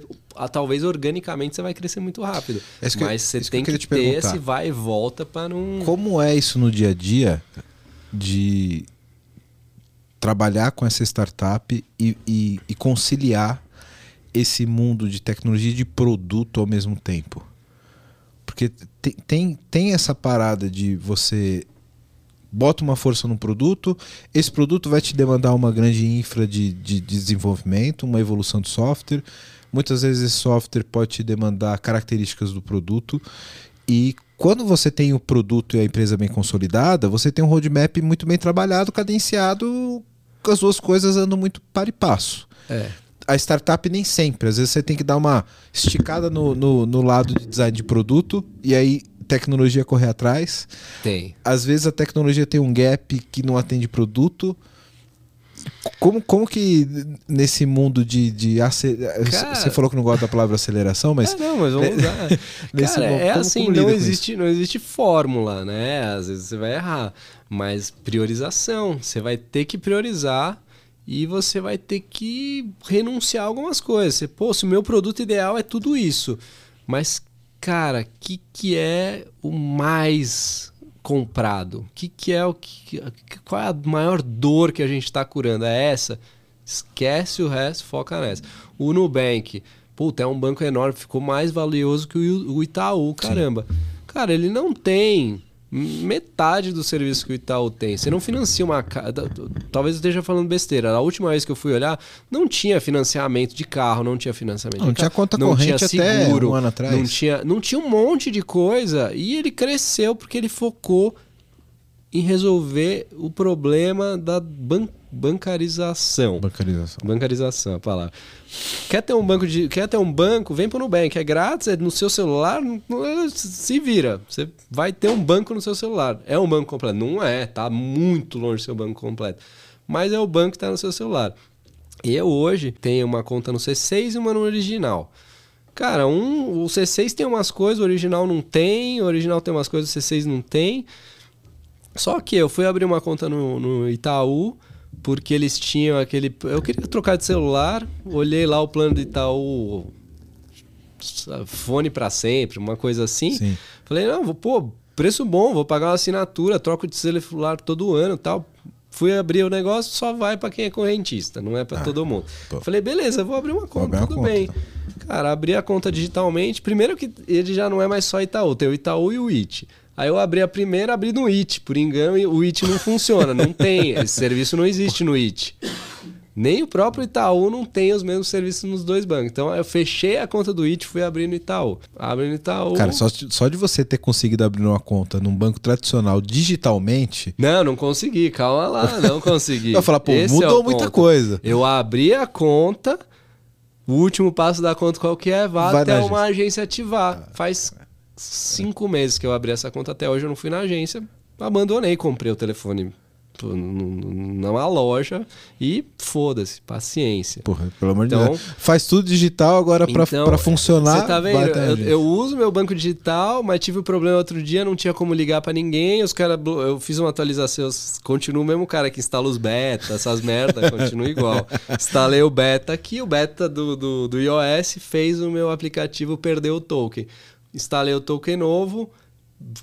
talvez organicamente você vai crescer muito rápido. É Mas você tem que, que ter esse vai e volta para não. Como é isso no dia a dia de trabalhar com essa startup e, e, e conciliar esse mundo de tecnologia e de produto ao mesmo tempo? Porque tem, tem, tem essa parada de você bota uma força no produto, esse produto vai te demandar uma grande infra de, de, desenvolvimento, uma evolução de software. Muitas vezes esse software pode te demandar características do produto. E quando você tem o produto e a empresa bem consolidada, você tem um roadmap muito bem trabalhado, cadenciado, as duas coisas andam muito para e passo. É a startup nem sempre. Às vezes você tem que dar uma esticada no, no, no lado de design de produto e aí tecnologia correr atrás. Tem. Às vezes a tecnologia tem um gap que não atende produto. Como, como que nesse mundo de, de Cara, você falou que não gosta da palavra aceleração, mas. É, não, mas vamos usar. (laughs) Cara, é como, assim, como não, existe, não existe fórmula, né? Às vezes você vai errar. Mas priorização. Você vai ter que priorizar e você vai ter que renunciar a algumas coisas. Você, pô, se o meu produto ideal é tudo isso, mas cara, o que, que é o mais comprado? O que, que é o que qual é a maior dor que a gente está curando? É essa? Esquece o resto, foca nessa. O Nubank, puta, é um banco enorme, ficou mais valioso que o Itaú, caramba. Sim. Cara, ele não tem metade do serviço que o Itaú tem. Você não financia uma casa. Talvez eu esteja falando besteira. A última vez que eu fui olhar, não tinha financiamento de carro, não tinha financiamento não de tinha conta não corrente tinha seguro, até um ano atrás. Não tinha, não tinha um monte de coisa. E ele cresceu porque ele focou em resolver o problema da ban bancarização. Bancarização. Bancarização, a palavra. Quer ter um banco de, quer ter um banco, vem para o Nubank, é grátis, é no seu celular, se vira. Você vai ter um banco no seu celular. É um banco completo? Não é, tá muito longe do seu banco completo. Mas é o banco que está no seu celular. Eu hoje tenho uma conta no C6 e uma no original. Cara, um, o C6 tem umas coisas, o original não tem, o original tem umas coisas, o C6 não tem. Só que eu fui abrir uma conta no, no Itaú, porque eles tinham aquele. Eu queria trocar de celular, olhei lá o plano do Itaú, fone para sempre, uma coisa assim. Sim. Falei, não, vou, pô, preço bom, vou pagar uma assinatura, troco de celular todo ano tal. Fui abrir o negócio, só vai para quem é correntista, não é para ah, todo mundo. Pô. Falei, beleza, vou abrir uma conta, abrir tudo conta, bem. Então. Cara, abri a conta digitalmente. Primeiro que ele já não é mais só Itaú, tem o Itaú e o IT. Aí eu abri a primeira, abri no IT. Por engano, o IT não funciona. Não tem. Esse serviço não existe no IT. Nem o próprio Itaú não tem os mesmos serviços nos dois bancos. Então eu fechei a conta do IT e fui abrir no Itaú. Abre no Itaú. Cara, só, só de você ter conseguido abrir uma conta num banco tradicional digitalmente. Não, não consegui. Calma lá, não (laughs) consegui. eu falar, pô, Esse mudou é muita ponto. coisa. Eu abri a conta. O último passo da conta qual que é? Vá Vai até uma agência ativar. Faz cinco meses que eu abri essa conta até hoje, eu não fui na agência. Abandonei, comprei o telefone numa loja e foda-se, paciência. Porra, pelo amor então, de Deus. Faz tudo digital agora para então, funcionar. Você tá vendo? Eu, eu, uso meu banco digital, mas tive um problema outro dia, não tinha como ligar para ninguém. Os caras, eu fiz uma atualização, continuo o mesmo cara que instala os beta, essas merda, continua igual. (laughs) Instalei o beta aqui, o beta do, do, do iOS fez o meu aplicativo perder o token. Instalei o token novo,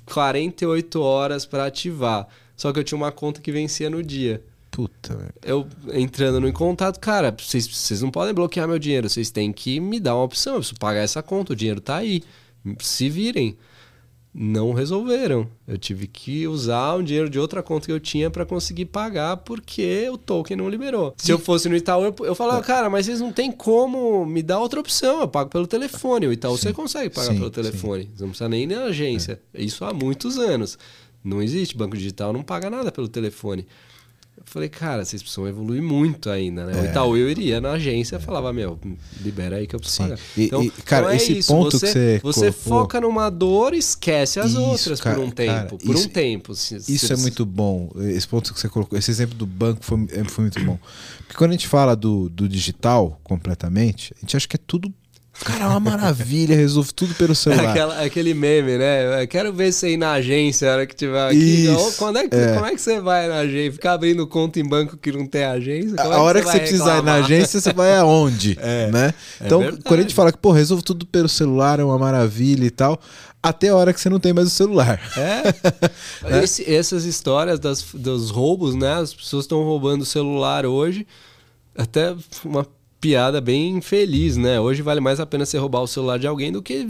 48 horas para ativar. Só que eu tinha uma conta que vencia no dia. Puta, velho. Eu entrando no contato, cara, vocês, vocês não podem bloquear meu dinheiro, vocês têm que me dar uma opção. Eu preciso pagar essa conta, o dinheiro tá aí. Se virem. Não resolveram. Eu tive que usar um dinheiro de outra conta que eu tinha para conseguir pagar porque o token não liberou. Se eu fosse no Itaú, eu, eu falava, cara, mas vocês não tem como me dar outra opção. Eu pago pelo telefone. O Itaú sim. você consegue pagar sim, pelo telefone. Sim. Você não precisa nem ir na agência. É. Isso há muitos anos. Não existe. Banco digital não paga nada pelo telefone. Eu falei, cara, vocês precisam evoluir muito ainda, né? É. O Itaú eu iria na agência e falava, meu, libera aí que eu preciso Sim. pagar. E, então, e, cara, então é esse isso. ponto você, que você. Você foca numa dor e esquece as isso, outras cara, por um tempo. Cara, por isso, um tempo. Se, isso se, é muito bom. Esse ponto que você colocou, esse exemplo do banco foi, foi muito bom. Porque quando a gente fala do, do digital completamente, a gente acha que é tudo Cara, é uma maravilha, resolve tudo pelo (laughs) celular. Aquela, aquele meme, né? Eu quero ver você ir na agência a hora que tiver aqui. Então, quando é que, é. Como é que você vai na agência? Ficar abrindo conta em banco que não tem agência? Como a é hora que você, precisar ir na agência, você vai aonde? (laughs) É. Né? É então, é quando a gente fala que, pô, resolve tudo pelo celular, é uma maravilha e tal, até a hora que você não tem mais o celular. É. (laughs) é. Esse, essas histórias das, dos roubos, né? As pessoas estão roubando o celular hoje. Até uma piada bem feliz, né? Hoje vale mais a pena você roubar o celular de alguém do que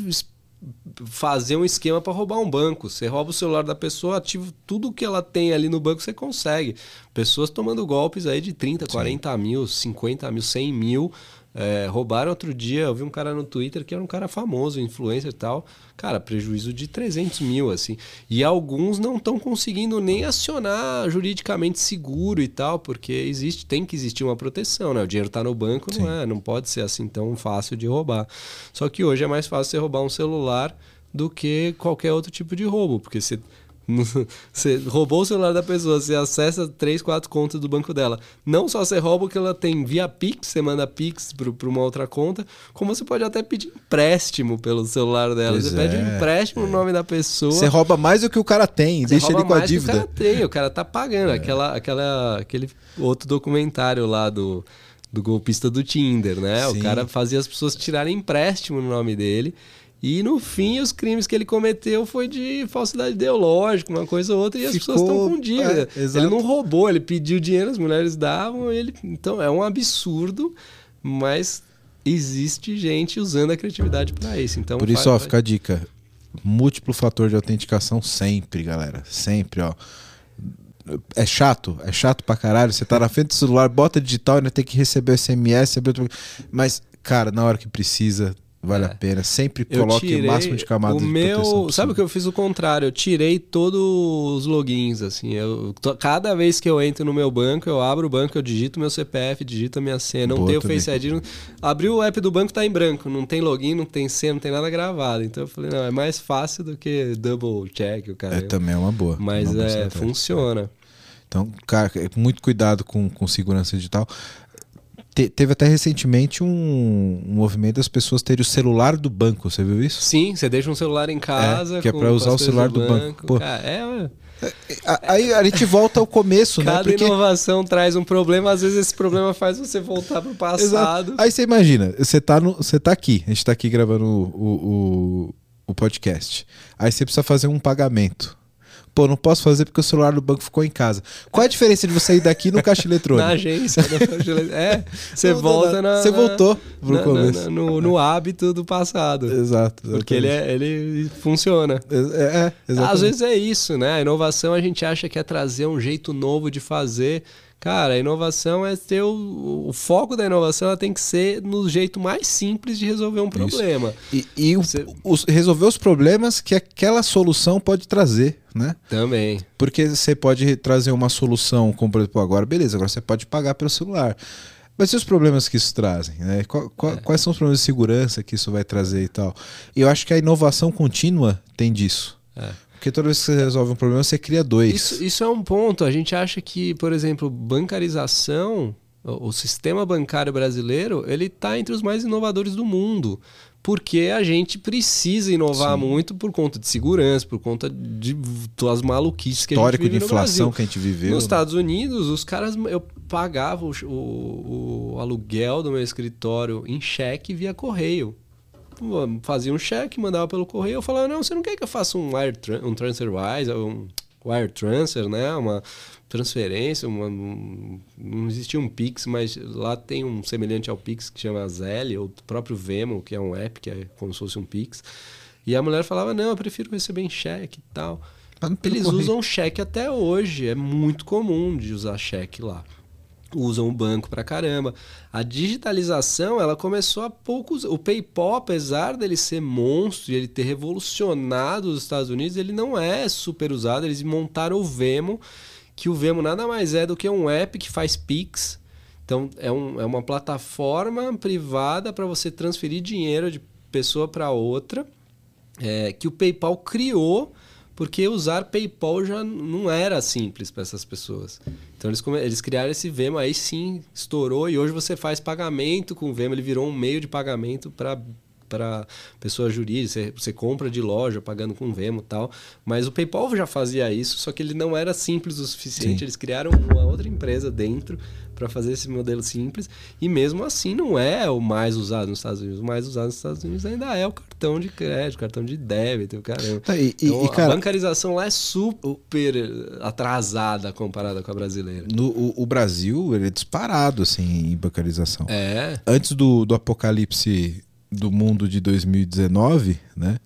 fazer um esquema para roubar um banco. Você rouba o celular da pessoa, ativa tudo que ela tem ali no banco, você consegue. Pessoas tomando golpes aí de 30, 40 Sim. mil, 50 mil, 100 mil é, roubaram outro dia, eu vi um cara no Twitter que era um cara famoso, influencer e tal. Cara, prejuízo de 300 mil, assim. E alguns não estão conseguindo nem acionar juridicamente seguro e tal, porque existe, tem que existir uma proteção, né? O dinheiro está no banco, Sim. não é? Não pode ser assim tão fácil de roubar. Só que hoje é mais fácil você roubar um celular do que qualquer outro tipo de roubo, porque você (laughs) Você roubou o celular da pessoa, você acessa três, quatro contas do banco dela. Não só você rouba o que ela tem via Pix, você manda Pix para uma outra conta, como você pode até pedir empréstimo pelo celular dela. Pois você é, pede um empréstimo é. no nome da pessoa. Você rouba mais do que o cara tem, você deixa ele com a dívida. o cara tem, o cara tá pagando. É. Aquela, aquela, aquele outro documentário lá do, do golpista do Tinder, né? Sim. O cara fazia as pessoas tirarem empréstimo no nome dele e no fim, os crimes que ele cometeu foi de falsidade ideológica, uma coisa ou outra, e as Ficou, pessoas estão com dívida. É, ele não roubou, ele pediu dinheiro, as mulheres davam, ele. Então é um absurdo, mas existe gente usando a criatividade para isso. Então, Por isso, ó, fica a dica. Múltiplo fator de autenticação sempre, galera. Sempre, ó. É chato, é chato pra caralho. Você tá na frente do celular, bota digital, ainda tem que receber o SMS, mas, cara, na hora que precisa, Vale é. a pena. Sempre coloque o máximo de camadas o de meu, Sabe o que eu fiz o contrário? Eu tirei todos os logins, assim. Eu, cada vez que eu entro no meu banco, eu abro o banco, eu digito meu CPF, digito a minha senha. Não Boa tenho Face ID. Não... Abri o app do banco, tá em branco. Não tem login, não tem senha, não tem nada gravado. Então eu falei, não, é mais fácil do que double check, o cara. É também é uma boa. Mas uma é, funciona. Então, cara, muito cuidado com, com segurança digital te, teve até recentemente um, um, movimento das pessoas terem o celular do banco, você viu isso? Sim, você deixa um celular em casa. É, que é para usar o celular do, do banco. banco. Cara, é, é, Aí a gente volta ao começo, Cada né? Cada Porque... inovação traz um problema, às vezes esse problema faz você voltar para o passado. Exato. Aí você imagina, você tá, no, você tá aqui, a gente está aqui gravando o, o, o podcast. Aí você precisa fazer um pagamento. Pô, não posso fazer porque o celular do banco ficou em casa. Qual é a diferença de você ir daqui no caixa eletrônico? na agência. (laughs) é, você não, volta na. Você voltou pro na, começo. Na, no, no hábito do passado. Exato. Exatamente. Porque ele, é, ele funciona. É, é, Às vezes é isso, né? A inovação a gente acha que é trazer um jeito novo de fazer. Cara, a inovação é ter o, o foco da inovação ela tem que ser no jeito mais simples de resolver um problema. Isso. E, e Você... os, resolver os problemas que aquela solução pode trazer, né? Também. Porque você pode trazer uma solução, como por exemplo, agora, beleza, agora você pode pagar pelo celular. Mas e os problemas que isso trazem? Né? Qual, qual, é. Quais são os problemas de segurança que isso vai trazer e tal? Eu acho que a inovação contínua tem disso. É. Porque toda vez que você resolve um problema, você cria dois. Isso, isso é um ponto. A gente acha que, por exemplo, bancarização, o, o sistema bancário brasileiro, ele está entre os mais inovadores do mundo. Porque a gente precisa inovar Sim. muito por conta de segurança, por conta de as maluquices que Histórico a gente de vive inflação no Brasil. que a gente viveu. Nos? Estados Unidos, os caras, eu pagava o, o- o aluguel do meu escritório em cheque via correio. Fazia um cheque, mandava pelo correio, eu falava, não, você não quer que eu faça um wire tran- um TransferWise, um wire transfer, né? Uma transferência, uma- um- não existia um Pix, mas lá tem um semelhante ao Pix que chama Zelle, ou o próprio Vemo, que é um app, que é como se fosse um Pix. E a mulher falava, não, eu prefiro receber em cheque e tal. Pelo Eles usam cheque até hoje, é muito comum de usar cheque lá. Usam o banco pra caramba. A digitalização, ela começou há poucos. O PayPal, apesar dele ser monstro e ele ter revolucionado os Estados Unidos, ele não é super usado. Eles montaram o Vemo, que o Vemo nada mais é do que um app que faz Pix. Então, é, um, é uma plataforma privada para você transferir dinheiro de pessoa para outra é, que o PayPal criou porque usar PayPal já não era simples para essas pessoas. Então eles, eles criaram esse Vemo, aí sim estourou e hoje você faz pagamento com o Vemo, ele virou um meio de pagamento para para pessoa jurídica, você, você compra de loja pagando com Vemo e tal, mas o PayPal já fazia isso, só que ele não era simples o suficiente, Sim. eles criaram uma outra empresa dentro para fazer esse modelo simples e mesmo assim não é o mais usado nos Estados Unidos, o mais usado nos Estados Unidos ainda é o cartão de crédito, cartão de débito, caramba. Tá, e, Então, e, cara, a bancarização lá é super atrasada comparada com a brasileira. no, o, o Brasil ele é disparado assim, em bancarização. É, Antes do, do apocalipse do mundo de 2019, né?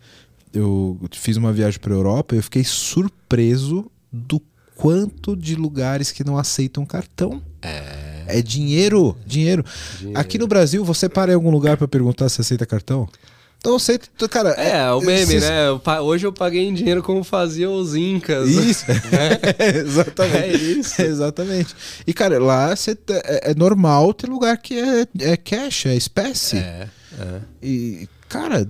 Eu fiz uma viagem para Europa e eu fiquei surpreso do quanto de lugares que não aceitam cartão. é. É dinheiro, dinheiro. Dinheiro. Aqui no Brasil, você para em algum lugar para perguntar se aceita cartão? Então aceita, cara. É, o meme, esses- né? Hoje eu paguei em dinheiro como faziam os incas. Isso, (laughs) (laughs) exatamente. É isso. Exatamente. E, cara, lá tá- é, é normal ter lugar que é, é cash, é espécie. É, é. E, cara,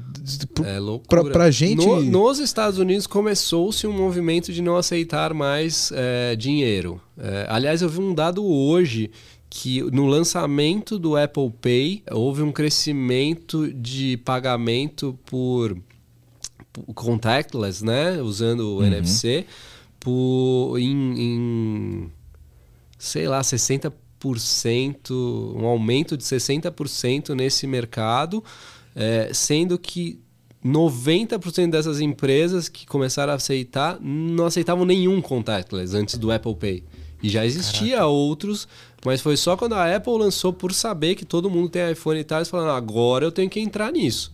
É loucura. Pra- pra gente- No- nos Estados Unidos começou-se um movimento de não aceitar mais é, dinheiro. É, aliás, eu vi um dado hoje que no lançamento do Apple Pay houve um crescimento de pagamento por, por contactless, né? Usando o NFC, por, em, em sei lá, 60%, um aumento de 60% nesse mercado, é, sendo que 90% dessas empresas que começaram a aceitar não aceitavam nenhum contactless antes do Apple Pay. E já existia outros, mas foi só quando a Apple lançou por saber que todo mundo tem iPhone e tal, eles falaram, agora eu tenho que entrar nisso.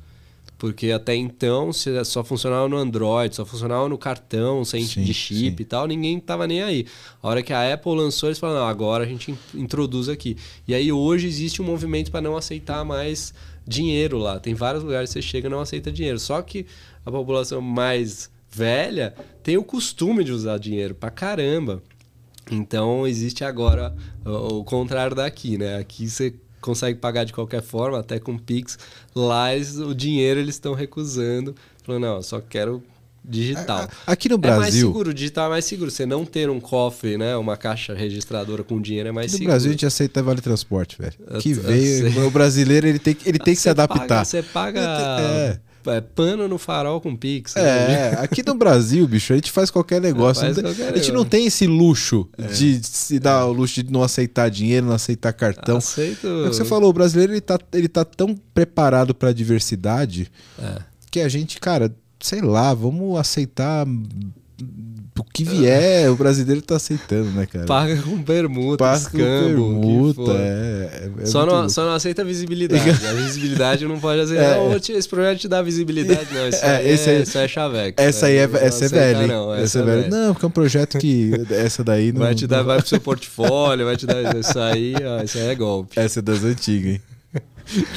Porque até então se só funcionava no Android, só funcionava no cartão, sem Sim, de chip sim. e tal, ninguém tava nem aí. A hora que a Apple lançou, eles falaram, agora a gente in- introduz aqui. E aí hoje existe um movimento para não aceitar mais dinheiro lá. Tem vários lugares que você chega e não aceita dinheiro. Só que a população mais velha tem o costume de usar dinheiro pra caramba. Então existe agora o contrário daqui, né? Aqui você consegue pagar de qualquer forma, até com Pix. Lá eles- o dinheiro eles estão recusando. Falando, não, eu só quero digital. aqui no É mais Brasil, seguro, digital é mais seguro. Você não ter um cofre, né? Uma caixa registradora com dinheiro é mais no seguro. Brasil a gente aceita vale transporte, velho. Eu- Que veio, o brasileiro ele tem, que- ele (laughs) tem que se adaptar. paga- Você paga É. é, pano no farol com Pix. né? É, aqui no Brasil, bicho, a gente faz qualquer negócio. Faz tem- qualquer a gente não. É. tem esse luxo de se dar o luxo de não aceitar dinheiro, não aceitar cartão. Aceito. É o que você falou, o brasileiro ele tá, ele tá tão preparado pra diversidade É. que a gente, cara, sei lá, vamos aceitar o que vier, o brasileiro tá aceitando, né, cara? Paga com permuta, com escambo, que permuta, é, é- é Só não, só não aceita a visibilidade. (laughs) A visibilidade não pode aceitar. É. Não, te- esse programa te dá visibilidade, não. Isso É, aí esse é, aí- isso é chaveco. Essa aí é, Não essa é aceita, velha? Não, essa é velha. Não, porque é um projeto que (laughs) essa daí não Vai te dar, vai pro seu portfólio, vai te dar isso aí, ó, isso aí é golpe. Essa é das antigas, hein? (laughs)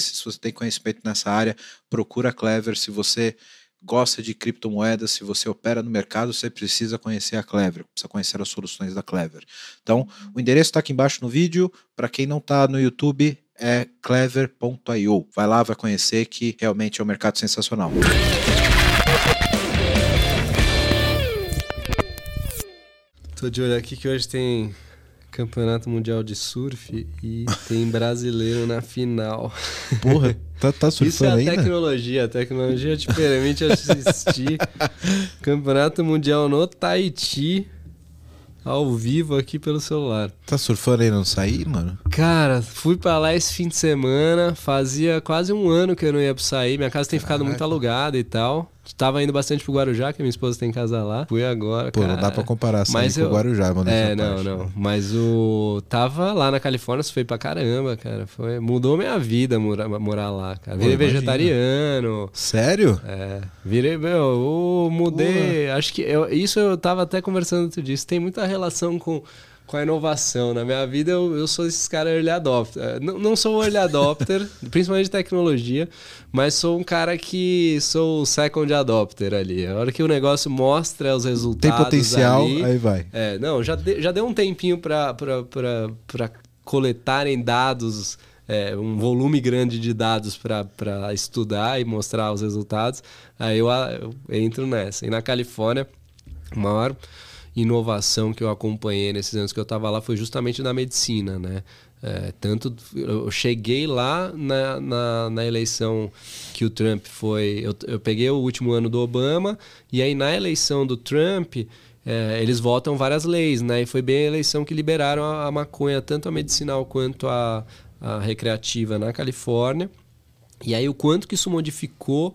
se você tem conhecimento nessa área, procura a Clever. Se você gosta de criptomoedas, se você opera no mercado, você precisa conhecer a Clever, precisa conhecer as soluções da Clever. Então, o endereço está aqui embaixo no vídeo. Para quem não está no YouTube, é clever.io. Vai lá, vai conhecer que realmente é um mercado sensacional. Tô de olho aqui que hoje tem Campeonato Mundial de Surf e tem brasileiro na final. Porra, tá, tá surfando (laughs) Isso é a ainda? tecnologia. A tecnologia te permite assistir (laughs) Campeonato Mundial no Tahiti ao vivo aqui pelo celular. Tá surfando aí não sair, mano? Cara, fui pra lá esse fim de semana. Fazia quase um ano que eu não ia pra sair. Minha casa tem ficado muito alugada e tal. Tava indo bastante pro Guarujá, que minha esposa tem casa lá. Fui agora, Pô, cara. não dá pra comparar sair Mas com eu- Guarujá, mano. É, não, não. Mas o. Tava lá na Califórnia, isso foi pra caramba, cara. Foi... Mudou minha vida morar, morar lá, cara. Pô, Virei imagina. vegetariano. Sério? É, virei, meu, eu mudei. Acho que eu- isso eu tava até conversando outro dia. Isso tem muita relação com, com a inovação. Na minha vida, eu, eu sou esses caras early adopter. É, Não, não sou early adopter, (laughs) principalmente de tecnologia, mas sou um cara que sou o second adopter ali. A hora que o negócio mostra os Tem resultados. potencial, ali, aí vai. é, não, já, de- já deu um tempinho para coletarem dados, é, um volume grande de dados para estudar e mostrar os resultados. Aí eu, eu entro nessa. E na Califórnia, a maior inovação que eu acompanhei nesses anos que eu estava lá foi justamente na medicina, né? É, tanto eu cheguei lá na, na, na eleição que o Trump foi. Eu, eu peguei o último ano do Obama, e aí na eleição do Trump, é, eles votam várias leis, né? E foi bem a eleição que liberaram a, a maconha, tanto a medicinal quanto a, a recreativa na Califórnia. E aí o quanto que isso modificou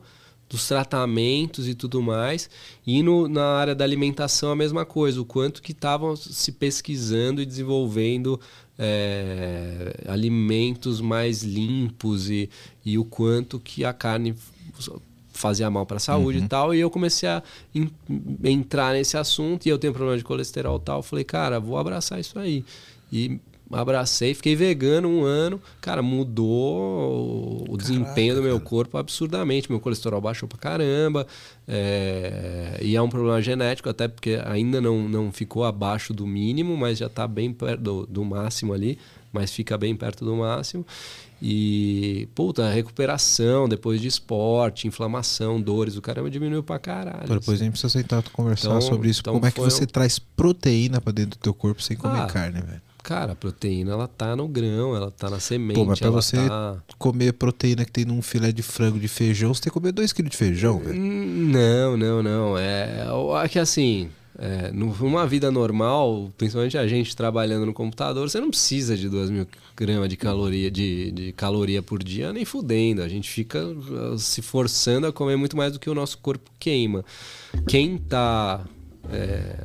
dos tratamentos e tudo mais. E no, na área da alimentação a mesma coisa, o quanto que estavam se pesquisando e desenvolvendo é, alimentos mais limpos e, e o quanto que a carne fazia mal para a saúde e tal. E eu comecei a en- entrar nesse assunto e eu tenho problema de colesterol e tal. Falei, cara, vou abraçar isso aí. E abracei, fiquei vegano um ano. Cara, mudou o desempenho do meu corpo absurdamente. Meu colesterol baixou pra caramba. é, E é um problema genético, até porque ainda não, não ficou abaixo do mínimo, mas já tá bem perto do, do máximo ali. Mas fica bem perto do máximo. E, puta, recuperação depois de esporte, inflamação, dores, o caramba diminuiu pra caralho. Pô, Depois a gente precisa e conversar Então- sobre isso. então Como é que você um- traz proteína pra dentro do teu corpo sem comer Ah, carne, velho? Cara, a proteína ela tá no grão, ela tá na semente. Pô, mas pra você tá- comer proteína que tem num filé de frango de feijão, você tem que comer 2kg de feijão, velho. Hum, Não, não, não. É, é que assim, é, numa vida normal, principalmente a gente trabalhando no computador, você não precisa de 2 mil gramas de caloria, de, de caloria por dia, nem fudendo. A gente fica uh, se forçando a comer muito mais do que o nosso corpo queima. Quem tá é,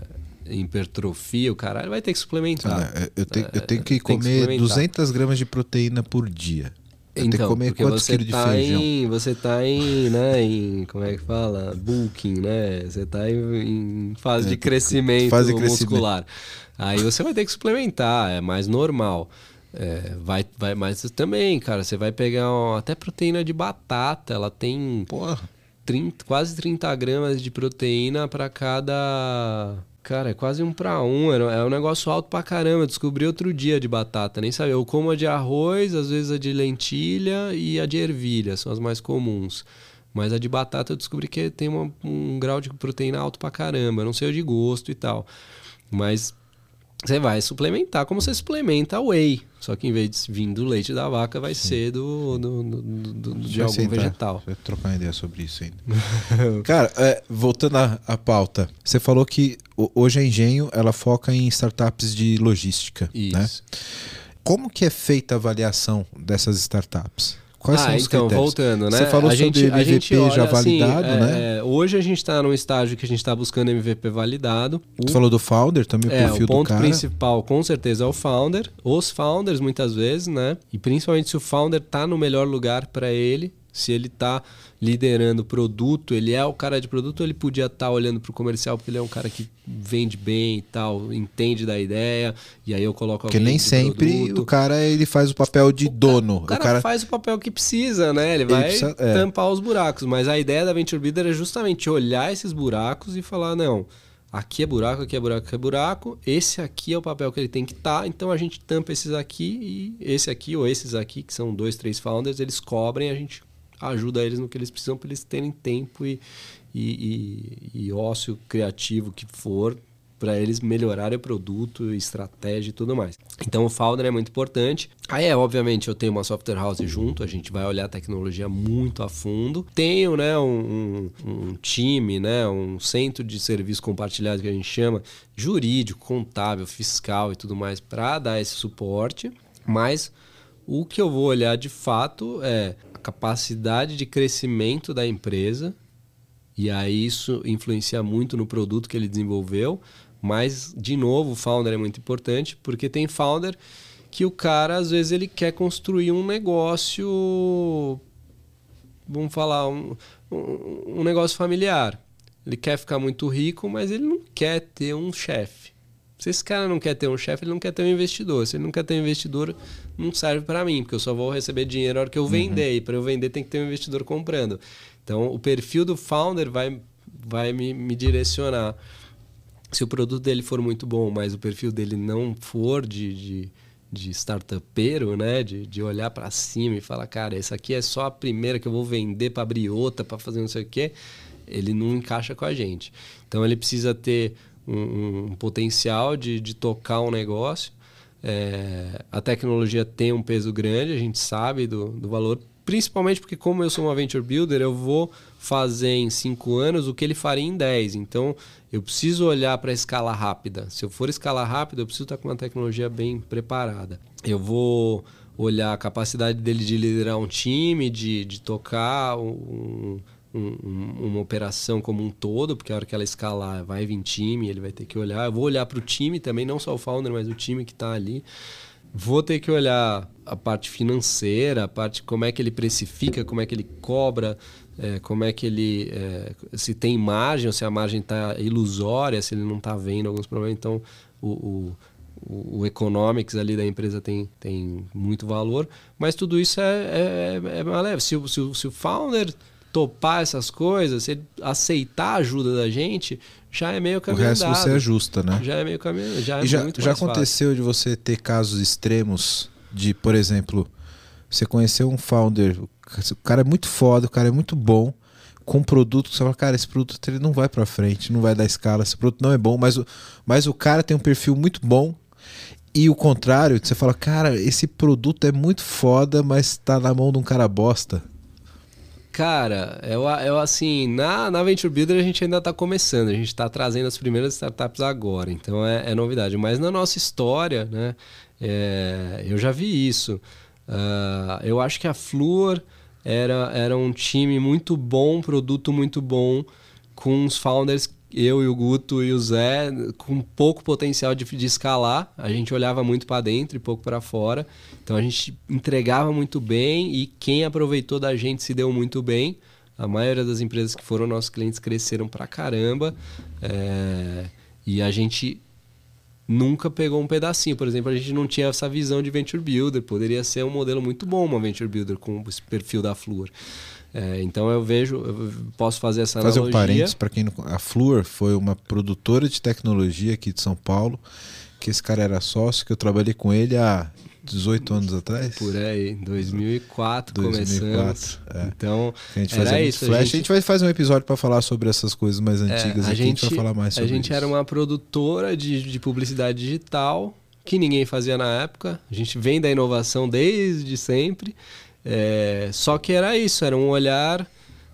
hipertrofia, o caralho, vai ter que suplementar. Olha, eu, tenho, eu tenho É, que tem que comer suplementar. 200 gramas de proteína por dia. Eu tenho que Então, comer quantos quilos de tá feijão? Em, você tá em, né, em, como é que fala? Bulking, né? Você tá em, em fase É, de crescimento fase de crescimento. muscular. Aí você vai ter que suplementar, é mais normal. É, vai, vai, mas também, cara, você vai pegar até proteína de batata, ela tem Porra. 30, quase 30 gramas de proteína para cada. Cara, é quase um para um. É um negócio alto pra caramba. Descobri outro dia de batata, nem sabia. Eu como a de arroz, às vezes a de lentilha e a de ervilha, são as mais comuns. Mas a de batata eu descobri que tem uma- um grau de proteína alto pra caramba. Eu não sei o de gosto e tal. Mas você vai suplementar como você suplementa whey. Só que em vez de vir do leite da vaca, vai ser do, do- do- do- de algum sentar, vegetal. Vai trocar uma ideia sobre isso ainda. (laughs) Cara, é, voltando à, à pauta, você falou que o- hoje a Engenho ela foca em startups de logística, Isso. né? Como que é feita a avaliação dessas startups? Quais ah, são os então, critérios? voltando, né? Você falou a sobre gente, MVP gente já assim, validado, é, né? é, hoje a gente está num estágio que a gente está buscando MVP validado. O, Você falou do founder, também o é, perfil o ponto principal, com certeza, é o founder. Os founders, muitas vezes, né? E principalmente se o founder tá no melhor lugar para ele, se ele tá liderando o produto, ele é o cara de produto, ele podia estar tá olhando para o comercial porque ele é um cara que vende bem e tal, entende da ideia, e aí eu coloco Porque nem sempre produto. o cara ele faz o papel de dono. O cara, faz o papel que precisa, né? Ele vai precisa- é. tampar os buracos. Mas a ideia da Venture Builder é justamente olhar esses buracos e falar, não, aqui é buraco, aqui é buraco, aqui é buraco. Esse aqui é o papel que ele tem que estar. então a gente tampa esses aqui e esse aqui ou esses aqui, que são dois, três founders, eles cobrem, a gente ajuda eles no que eles precisam para eles terem tempo e, e, e, e ócio criativo que for para eles melhorarem o produto, estratégia e tudo mais. Então o founder é muito importante. Aí é, obviamente, eu tenho uma software house junto, a gente vai olhar a tecnologia muito a fundo. Tenho, né, um, um, time, né, um centro de serviço compartilhado que a gente chama, jurídico, contábil, fiscal e tudo mais para dar esse suporte. Mas o que eu vou olhar de fato é a capacidade de crescimento da empresa e aí isso influencia muito no produto que ele desenvolveu. Mas, de novo, o founder é muito importante, porque tem founder que o cara, às vezes, ele quer construir um negócio. Vamos falar, um, um, um negócio familiar. Ele quer ficar muito rico, mas ele não quer ter um chefe. Se esse cara não quer ter um chefe, ele não quer ter um investidor. Se ele não quer ter um investidor, não serve para mim, porque eu só vou receber dinheiro na hora que eu vender. E para eu vender, tem que ter um investidor comprando. Então, o perfil do founder vai, vai me, me direcionar. Se o produto dele for muito bom, mas o perfil dele não for de, de, de startupeiro, né? De, de olhar para cima e falar, cara, essa aqui é só a primeira que eu vou vender para abrir outra, para fazer não sei o quê, ele não encaixa com a gente. Então, ele precisa ter um, um potencial de, de tocar um negócio. É, a tecnologia tem um peso grande, a gente sabe do, do valor, principalmente porque como eu sou uma venture builder, eu vou fazer em 5 anos o que ele faria em 10. Então, eu preciso olhar para a escala rápida. Se eu for escala rápida, eu preciso estar com uma tecnologia bem preparada. Eu vou olhar a capacidade dele de liderar um time, de, de tocar um, um, uma operação como um todo, porque a hora que ela escalar vai vir time, ele vai ter que olhar. Eu vou olhar para o time também, não só o founder, mas o time que está ali. Vou ter que olhar a parte financeira, a parte como é que ele precifica, como é que ele cobra, é, como é que ele. É, se tem margem ou se a margem está ilusória, se ele não está vendo alguns problemas. Então, o, o, o, economics ali da empresa tem, tem muito valor, mas tudo isso é, é, é. Se, o- se, o- se o founder topar essas coisas, se ele aceitar a ajuda da gente, já é meio O caminho resto andado. você ajusta, né? Já é meio caminho, já é já, já mais fácil. aconteceu de você ter casos extremos de, por exemplo, você conheceu um founder, o cara é muito foda, o cara é muito bom, com um produto que você fala, cara, esse produto ele não vai pra frente, não vai dar escala, esse produto não é bom, mas o, mas o cara tem um perfil muito bom. E o contrário, você fala, cara, esse produto é muito foda, mas tá na mão de um cara bosta. Cara, eu, eu assim, na, na Venture Builder a gente ainda está começando, a gente está trazendo as primeiras startups agora, então é, é novidade. Mas na nossa história, né, é, eu já vi isso. Ah, eu acho que a Fluor era, era um time muito bom, produto muito bom, com os founders, eu e o Guto e o Zé, com pouco potencial de, de escalar. A gente olhava muito para dentro e pouco para fora. Então a gente entregava muito bem e quem aproveitou da gente se deu muito bem. A maioria das empresas que foram nossos clientes cresceram pra caramba. É, E a gente nunca pegou um pedacinho. Por exemplo, a gente não tinha essa visão de Venture Builder. Poderia ser um modelo muito bom, uma Venture Builder com esse perfil da Fluor. É, então eu vejo, eu posso fazer essa Fazer um analogia. parênteses para quem não. A Fluor foi uma produtora de tecnologia aqui de São Paulo, que esse cara era sócio, que eu trabalhei com ele há 18 anos atrás. Por aí, 2004, 2004, começamos. é. Então, a gente Era isso, a flash. A gente- gente... vai fazer um episódio para falar sobre essas coisas mais antigas É, aqui. A gente vai falar mais sobre A gente isso. era uma produtora de, de publicidade digital que ninguém fazia na época. A gente vem da inovação desde sempre. É, só que era isso, era um olhar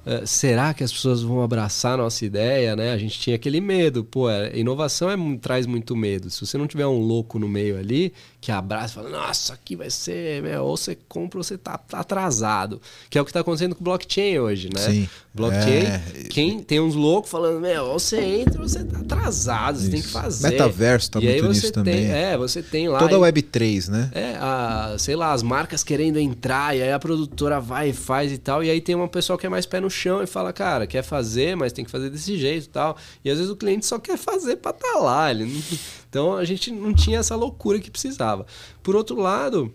eh, será que as pessoas vão abraçar a nossa ideia, né? A gente tinha aquele medo, pô, é, inovação é, traz muito medo. Se você não tiver um louco no meio ali, que abraça e fala, nossa, aqui vai ser, meu, ou você compra ou você tá, tá atrasado. Que é o que está acontecendo com o blockchain hoje, né? Sim. Blockchain, É. quem tem uns loucos falando, meu, ou você entra ou você tá atrasado, você tem que Isso. fazer. Metaverso tá e muito nisso tem, também. É, você tem lá. Toda e- Web 3, né? é, a, sei lá, as marcas querendo entrar, e aí a produtora vai e faz e tal, e aí tem uma pessoa que é mais pé no chão e fala, cara, quer fazer, mas tem que fazer desse jeito e tal. E às vezes o cliente só quer fazer pra estar lá. Ele não- Então a gente não tinha essa loucura que precisava. Por outro lado,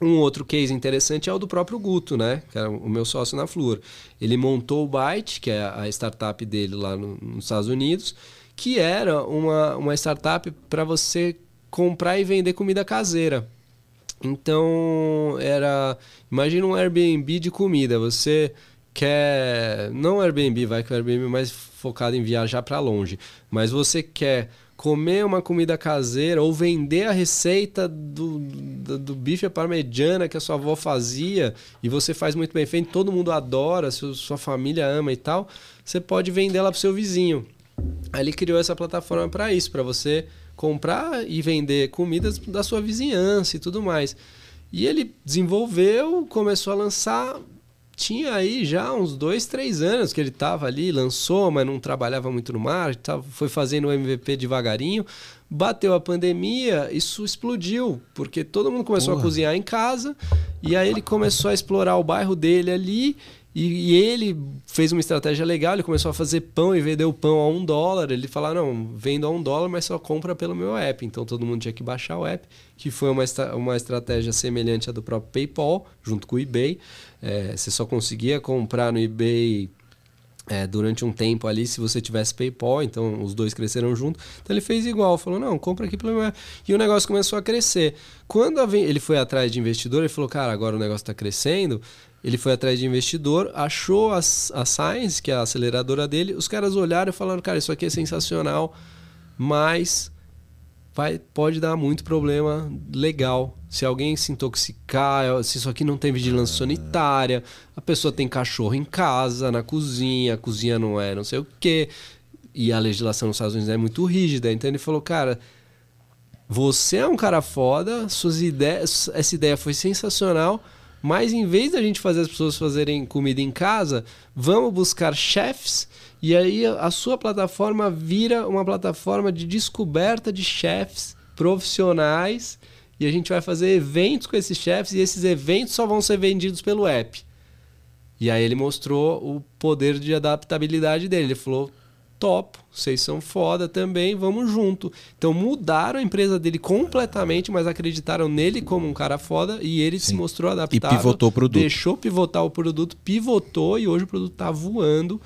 um outro case interessante é o do próprio Guto, né? Que era o meu sócio na Flur. Ele montou o Byte, que é a startup dele lá no- nos Estados Unidos, que era uma, uma startup para você comprar e vender comida caseira. Então, era. Imagina um Airbnb de comida. Você quer. Não Airbnb, vai que o Airbnb é mais focado em viajar para longe. Mas você quer comer uma comida caseira ou vender a receita do, do, do bife à parmegiana que a sua avó fazia e você faz muito bem feito, todo mundo adora, seu- sua família ama e tal, você pode vender ela para seu vizinho. Aí ele criou essa plataforma para isso, para você comprar e vender comidas da sua vizinhança e tudo mais. E ele desenvolveu, começou a lançar. Tinha aí já uns dois, três anos que ele estava ali, lançou, mas não trabalhava muito no mar, tava, foi fazendo o MVP devagarinho. Bateu a pandemia, isso explodiu, porque todo mundo começou Porra. a cozinhar em casa, e aí ele começou a explorar o bairro dele ali, e, e ele fez uma estratégia legal, ele começou a fazer pão e vendeu pão a um dólar. Ele falou, não, vendo a um dólar, mas só compra pelo meu app. Então todo mundo tinha que baixar o app, que foi uma, uma estratégia semelhante à do próprio PayPal, junto com o eBay. É, você só conseguia comprar no eBay é, durante um tempo ali se você tivesse PayPal, então os dois cresceram junto. Então ele fez igual, falou: não, compra aqui pelo meu. app." E o negócio começou a crescer. Quando ele foi atrás de investidor, ele falou: cara, agora o negócio está crescendo. Ele foi atrás de investidor, achou a, a Science, que é a aceleradora dele. Os caras olharam e falaram: cara, isso aqui é sensacional, mas vai, pode dar muito problema legal. Se alguém se intoxicar, se isso aqui não tem vigilância sanitária, a pessoa tem cachorro em casa, na cozinha, a cozinha não é não sei o quê. E a legislação nos Estados Unidos é muito rígida. Então ele falou, cara, você é um cara foda, suas ideias, essa ideia foi sensacional, mas em vez da gente fazer as pessoas fazerem comida em casa, vamos buscar chefs e aí a sua plataforma vira uma plataforma de descoberta de chefs profissionais e a gente vai fazer eventos com esses chefs e esses eventos só vão ser vendidos pelo app. E aí ele mostrou o poder de adaptabilidade dele. Ele falou: topo, vocês são foda também, vamos junto. Então mudaram a empresa dele completamente, mas acreditaram nele como um cara foda e ele se Sim. mostrou E adaptável. pivotou o produto. Deixou pivotar o produto, pivotou e hoje o produto tá voando.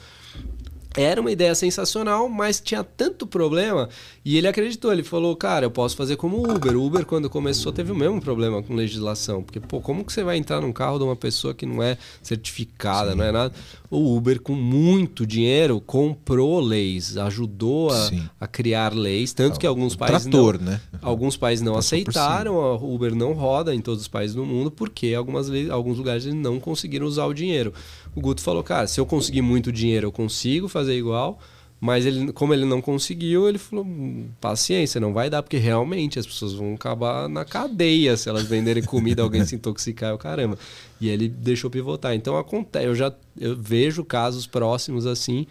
Era uma ideia sensacional, mas tinha tanto problema e ele acreditou. Ele falou, cara, eu posso fazer como o Uber. O Uber, quando começou, teve o mesmo problema com legislação. Porque, pô, como que você vai entrar num carro de uma pessoa que não é certificada, não é nada? O Uber, com muito dinheiro, comprou leis, ajudou a, Sim. a criar leis. Tanto que alguns países. não- Trator, né? Alguns países não aceitaram, a Uber não roda em todos os países do mundo, porque algumas leis, alguns lugares eles não conseguiram usar o dinheiro. O Guto falou, cara, se eu conseguir muito dinheiro, eu consigo fazer igual, mas ele, como ele não conseguiu, ele falou, "Hum, paciência, não vai dar, porque realmente as pessoas vão acabar na cadeia se elas venderem comida, alguém se intoxicar, o caramba. E ele deixou pivotar. Então acontece, eu já eu vejo casos próximos assim,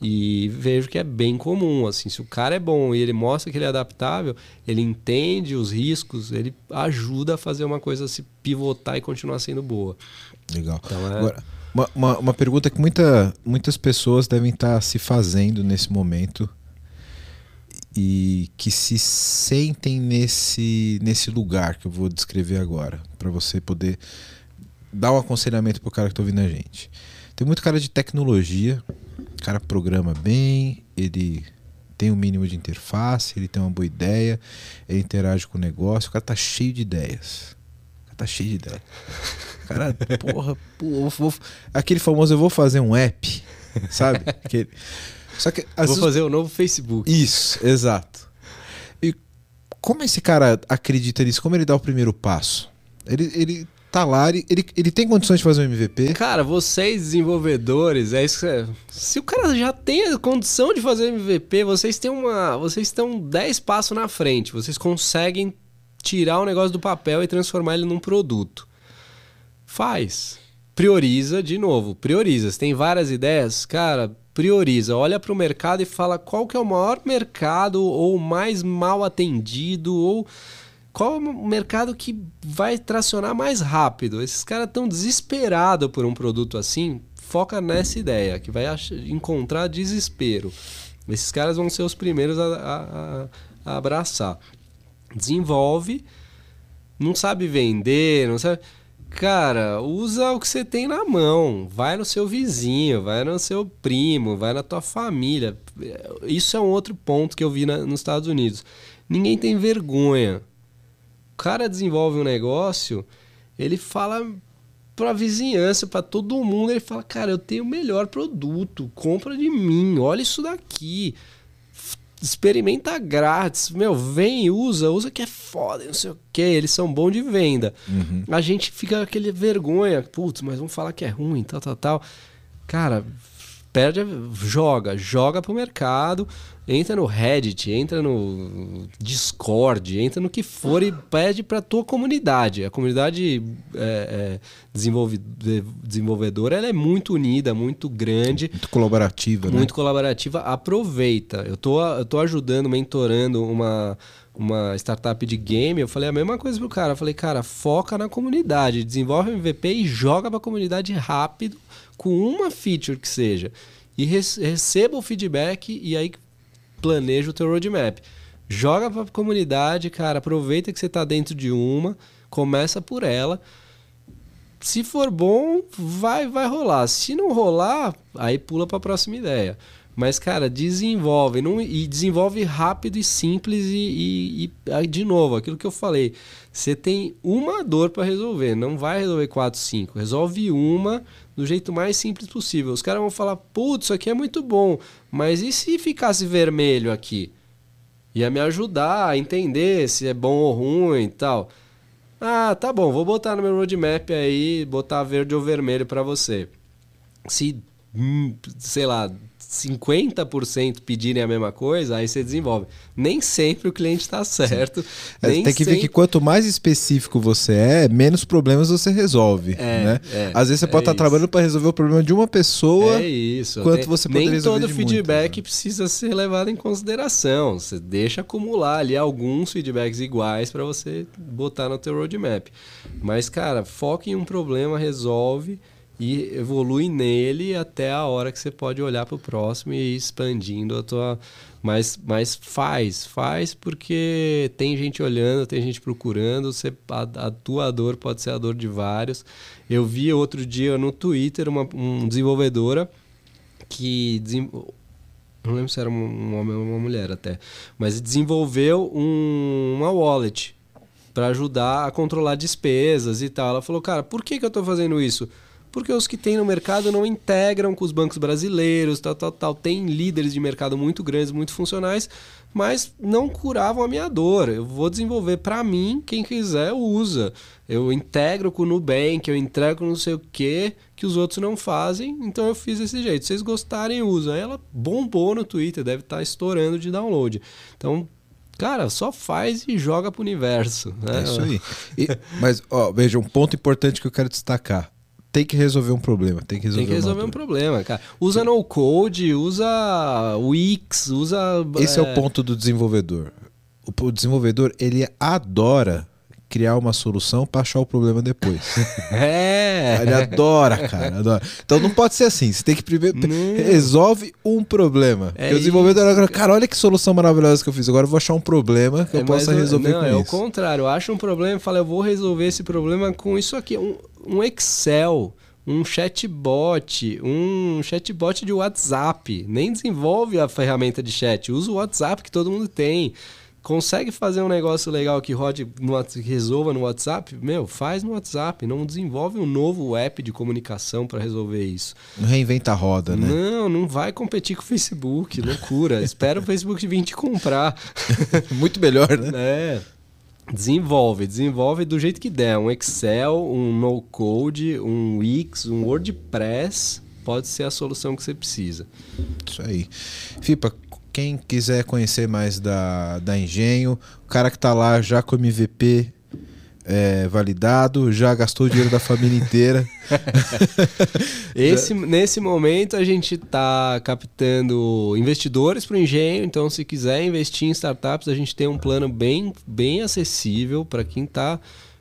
e vejo que é bem comum, assim, se o cara é bom e ele mostra que ele é adaptável, ele entende os riscos, ele ajuda a fazer uma coisa se pivotar e continuar sendo boa. Legal. Então é- Agora, uma, uma, uma pergunta que muita, muitas pessoas devem estar se fazendo nesse momento e que se sentem nesse, nesse lugar que eu vou descrever agora, para você poder dar um aconselhamento pro cara que tá ouvindo a gente. Tem muito cara de tecnologia, o cara programa bem, ele tem um mínimo de interface, ele tem uma boa ideia, ele interage com o negócio, o cara tá cheio de ideias. Tá cheio de ideias. O Cara, porra, pô, eu vou- aquele famoso eu vou fazer um app, sabe? (laughs) Aquele- Só que Vou vezes- fazer o novo Facebook. isso, exato. E como esse cara acredita nisso? Como ele dá o primeiro passo? Ele, ele tá lá, ele, ele, ele tem condições de fazer um MVP? Cara, vocês desenvolvedores, é isso que é- se o cara já tem a condição de fazer MVP, vocês têm uma, vocês estão 10 passos na frente, vocês conseguem tirar o negócio do papel e transformar ele num produto. Faz. Prioriza de novo, prioriza. Você tem várias ideias, cara, prioriza. Olha para o mercado e fala qual que é o maior mercado ou mais mal atendido ou qual é o mercado que vai tracionar mais rápido. Esses caras estão desesperados por um produto assim. Foca nessa ideia, que vai encontrar desespero. Esses caras vão ser os primeiros a- a- a abraçar. Desenvolve, não sabe vender, não sabe. Cara, usa o que você tem na mão. Vai no seu vizinho, vai no seu primo, vai na tua família. Isso é um outro ponto que eu vi na- nos Estados Unidos. Ninguém tem vergonha. O cara desenvolve um negócio, ele fala pra vizinhança, pra todo mundo, ele fala: "Cara, eu tenho o melhor produto, compra de mim, olha isso daqui. Experimenta grátis, meu, vem, usa, usa que é foda, não sei o que, eles são bons de venda. A gente fica com aquele vergonha, putz, mas vamos falar que é ruim, tal, tal, tal. Cara, perde, joga, joga pro mercado, entra no Reddit, entra no Discord, entra no que for e pede pra tua comunidade. A comunidade é, é, desenvolve- de- desenvolvedora ela é muito unida, muito grande Muito colaborativa, né? muito colaborativa, aproveita. Eu tô, eu tô ajudando, mentorando uma, uma startup de game. Eu falei a mesma coisa pro cara. Eu falei, cara, foca na comunidade, desenvolve MVP e joga pra comunidade rápido, com uma feature que seja. E rece- receba o feedback e aí planeja o teu roadmap. Joga pra comunidade, cara, aproveita que você tá dentro de uma, começa por ela. Se for bom, vai vai rolar. Se não rolar, aí pula para a próxima ideia. Mas, cara, desenvolve. Não, e desenvolve rápido e simples. E, e- e, aí, de novo, aquilo que eu falei. Você tem uma dor para resolver. Não vai resolver quatro, cinco. Resolve uma do jeito mais simples possível. Os caras vão falar: putz, isso aqui é muito bom. Mas e se ficasse vermelho aqui? Ia me ajudar a entender se é bom ou ruim e tal. Ah, tá bom, vou botar no meu roadmap aí, botar verde ou vermelho para você. Se, hum, sei lá, 50% pedirem a mesma coisa, aí você desenvolve. Nem sempre o cliente está certo. É, tem que ver sempre- que quanto mais específico você é, menos problemas você resolve. É, né? é, Às vezes você é pode estar isso. trabalhando para resolver o problema de uma pessoa. É isso. quanto Tem- você poderia Nem todo feedback né? precisa ser levado em consideração. Você deixa acumular ali alguns feedbacks iguais para você botar no teu roadmap. Mas, cara, foca em um problema, resolve e evolui nele até a hora que você pode olhar para o próximo e ir expandindo a tua... Mas, mas faz, faz porque tem gente olhando, tem gente procurando, você, a, a tua dor pode ser a dor de vários. Eu vi outro dia no Twitter uma um desenvolvedora que não lembro se era um- um homem ou uma mulher até, mas desenvolveu um- uma wallet para ajudar a controlar despesas e tal. Ela falou, cara, por que, que eu estou fazendo isso? Porque os que tem no mercado não integram com os bancos brasileiros, tal, tal, tal. Tem líderes de mercado muito grandes, muito funcionais, mas não curavam a minha dor. Eu vou desenvolver para mim, quem quiser usa. Eu integro com o Nubank, eu entrego não sei o que que os outros não fazem, então eu fiz desse jeito. Se vocês gostarem, usam. Aí ela bombou no Twitter, deve estar estourando de download. Então, cara, só faz e joga pro universo. Né? É isso aí. E- mas, ó, veja, um ponto importante que eu quero destacar. Tem que resolver um problema. Tem que resolver, Tem que resolver um problema, cara. Usa no code, usa Wix, usa. Esse é... o ponto do desenvolvedor. O, o desenvolvedor, ele adora criar uma solução para achar o problema depois. (laughs) É. Ele adora, cara, adora. Então não pode ser assim. Você tem que primeiro Não. resolve um problema. É o desenvolvedor agora, cara, olha que solução maravilhosa que eu fiz. Agora eu vou achar um problema que eu É, possa mas, resolver não, com é o isso. contrário. Eu acho um problema e falo, eu vou resolver esse problema com isso aqui. Um, um Excel, um chatbot, um chatbot de WhatsApp. Nem desenvolve a ferramenta de chat. Usa o WhatsApp que todo mundo tem. Consegue fazer um negócio legal que rode no, que resolva no WhatsApp? Meu, faz no WhatsApp. Não desenvolve um novo app de comunicação para resolver isso. Não reinventa a roda, né? Não, não vai competir com o Facebook. Loucura. (laughs) Espera o Facebook vir te comprar. (laughs) Muito melhor, né? É. Desenvolve, desenvolve do jeito que der. Um Excel, um no-code, um Wix, um WordPress, pode ser a solução que você precisa. Isso aí. Fipa, quem quiser conhecer mais da, da Engenho, o cara que está lá já com MVP é, validado, já gastou o dinheiro da família inteira. (laughs) Esse, nesse momento a gente está captando investidores para o engenho, então se quiser investir em startups, a gente tem um plano bem, bem acessível para quem está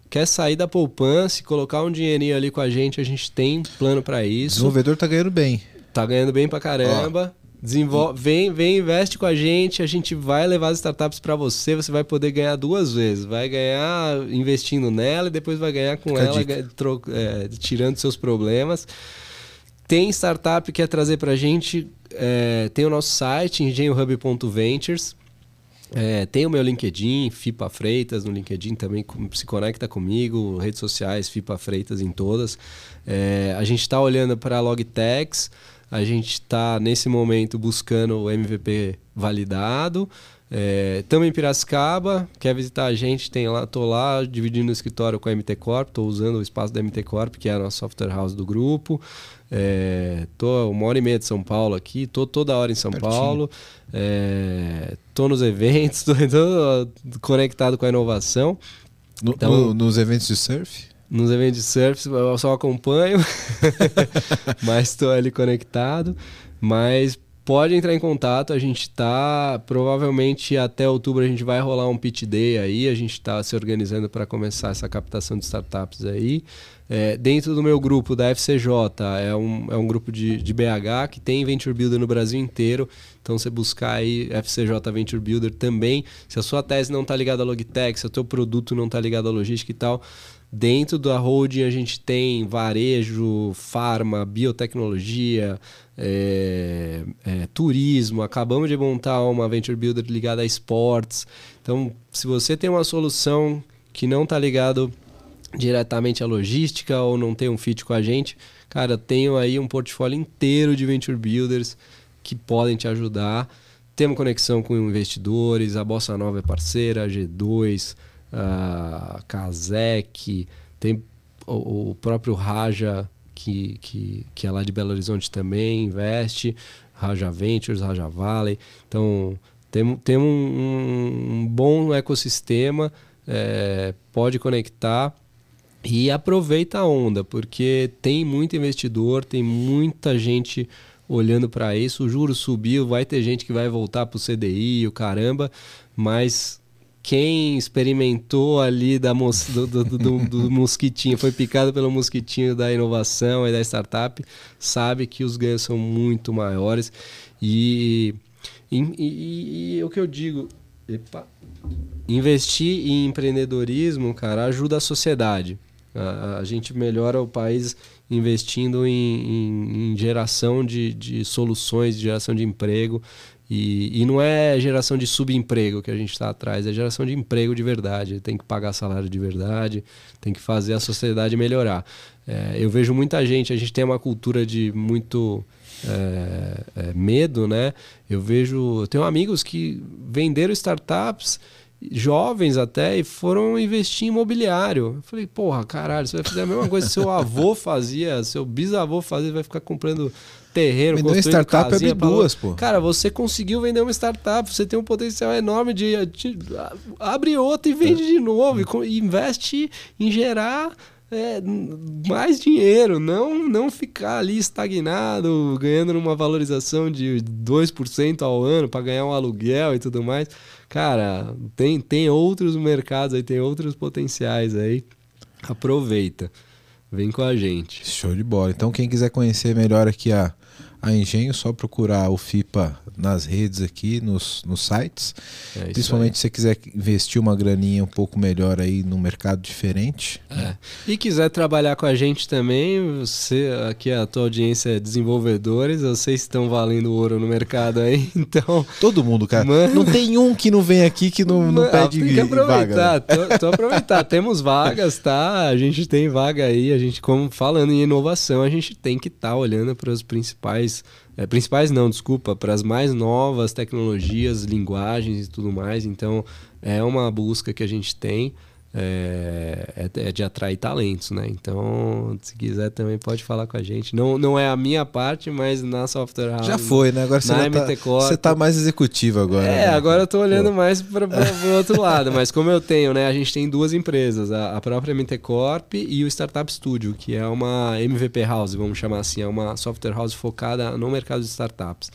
quer sair da poupança e colocar um dinheirinho ali com a gente, a gente tem plano para isso. O desenvolvedor está ganhando bem. Tá ganhando bem pra caramba. Desenvolve, vem, vem, investe com a gente, a gente vai levar as startups para você, você vai poder ganhar duas vezes. Vai ganhar investindo nela e depois vai ganhar com Fica ela, é, tirando seus problemas. Tem startup que quer trazer para a gente, é, tem o nosso site, engenhohub.ventures. É, tem o meu LinkedIn, FIPA Freitas, no LinkedIn também se conecta comigo, redes sociais, FIPA Freitas em todas. É, a gente está olhando para a Logtex, a gente está, nesse momento, buscando o MVP validado. Estamos é, em Piracicaba, quer visitar a gente, tem lá, tô lá dividindo o escritório com a MT Corp, estou usando o espaço da MT Corp, que é a nossa software house do grupo. É, tô uma hora e meia de São Paulo aqui, tô toda hora em São Pertinho. Paulo. É, tô nos eventos, (laughs) tô, tô, conectado com a inovação. No, então, no, nos eventos de surf? Nos eventos de surf eu só acompanho, (laughs) mas estou ali conectado. Mas pode entrar em contato, a gente está provavelmente até outubro a gente vai rolar um pitch day aí, a gente está se organizando para começar essa captação de startups aí. É, dentro do meu grupo da FCJ, é um, é um grupo de, de BH que tem Venture Builder no Brasil inteiro. Então, você buscar aí FCJ Venture Builder também. Se a sua tese não está ligada à Logitech, se o teu produto não está ligado à logística e tal, Dentro da holding a gente tem varejo, farma, biotecnologia, é, é, turismo. Acabamos de montar uma venture builder ligada a esportes. Então, se você tem uma solução que não está ligado diretamente à logística ou não tem um fit com a gente, cara, tenho aí um portfólio inteiro de venture builders que podem te ajudar. Temos conexão com investidores, a Bossa Nova é parceira, a G2, a Kazek, tem o, o, próprio Raja, que, que, que é lá de Belo Horizonte também, investe, Raja Ventures, Raja Valley. Então, tem, tem um, um bom ecossistema, é, pode conectar e aproveita a onda, porque tem muito investidor, tem muita gente olhando para isso. O juro subiu, vai ter gente que vai voltar para o CDI, o caramba, mas quem experimentou ali da mos, do, do, do, do, (laughs) mosquitinho, foi picado pelo mosquitinho da inovação e da startup, sabe que os ganhos são muito maiores. E, e, e, e o que eu digo, epa, investir em empreendedorismo, cara, ajuda a sociedade. A, a gente melhora o país investindo em, em, em geração de, de soluções, de geração de emprego. E, e não é geração de subemprego que a gente está atrás, é geração de emprego de verdade. Tem que pagar salário de verdade, tem que fazer a sociedade melhorar. É, eu vejo muita gente, a gente tem uma cultura de muito é, é, medo, né? Eu vejo, eu tenho amigos que venderam startups jovens até e foram investir em imobiliário. Eu falei, porra, caralho, você vai fazer a mesma coisa que seu avô fazia, seu bisavô fazia, vai ficar comprando terreno, Vender construindo startup é duas, pô. Cara, você conseguiu vender uma startup, você tem um potencial enorme de, de abre outra e vende é. de novo e, investe em gerar é, mais dinheiro, não não ficar ali estagnado, ganhando uma valorização de 2% ao ano para ganhar um aluguel e tudo mais. Cara, tem, tem outros mercados aí, tem outros potenciais aí. Aproveita. Vem com a gente. Show de bola. Então, quem quiser conhecer melhor aqui a, a Engenho, só procurar o FIPA nas redes aqui, nos, nos sites. É Principalmente se você quiser investir uma graninha um pouco melhor aí no mercado diferente. É. E quiser trabalhar com a gente também, você aqui a tua audiência é desenvolvedores, vocês estão valendo ouro no mercado aí, (laughs) então... Todo mundo, cara. Mano... Não tem um que não vem aqui que não, não pede tem que aproveitar, vaga. Né? Tô, tô aproveitar. Temos vagas, tá? A gente tem vaga aí, a gente, como falando em inovação, a gente tem que estar tá olhando para os principais principais, é, principais não, desculpa, para as mais novas tecnologias, linguagens e tudo mais. Então, é uma busca que a gente tem é, é, é, de atrair talentos, né? Então, se quiser também pode falar com a gente. Não, não é a minha parte, mas na Software House. Já foi, né? Agora você, tá, você tá mais executivo agora. É, né? agora eu tô olhando Pô. mais para o outro (laughs) lado. Mas como eu tenho, né? A gente tem duas empresas, a, a própria MT Corp e o Startup Studio, que é uma MVP House, vamos chamar assim, é uma software house focada no mercado de startups.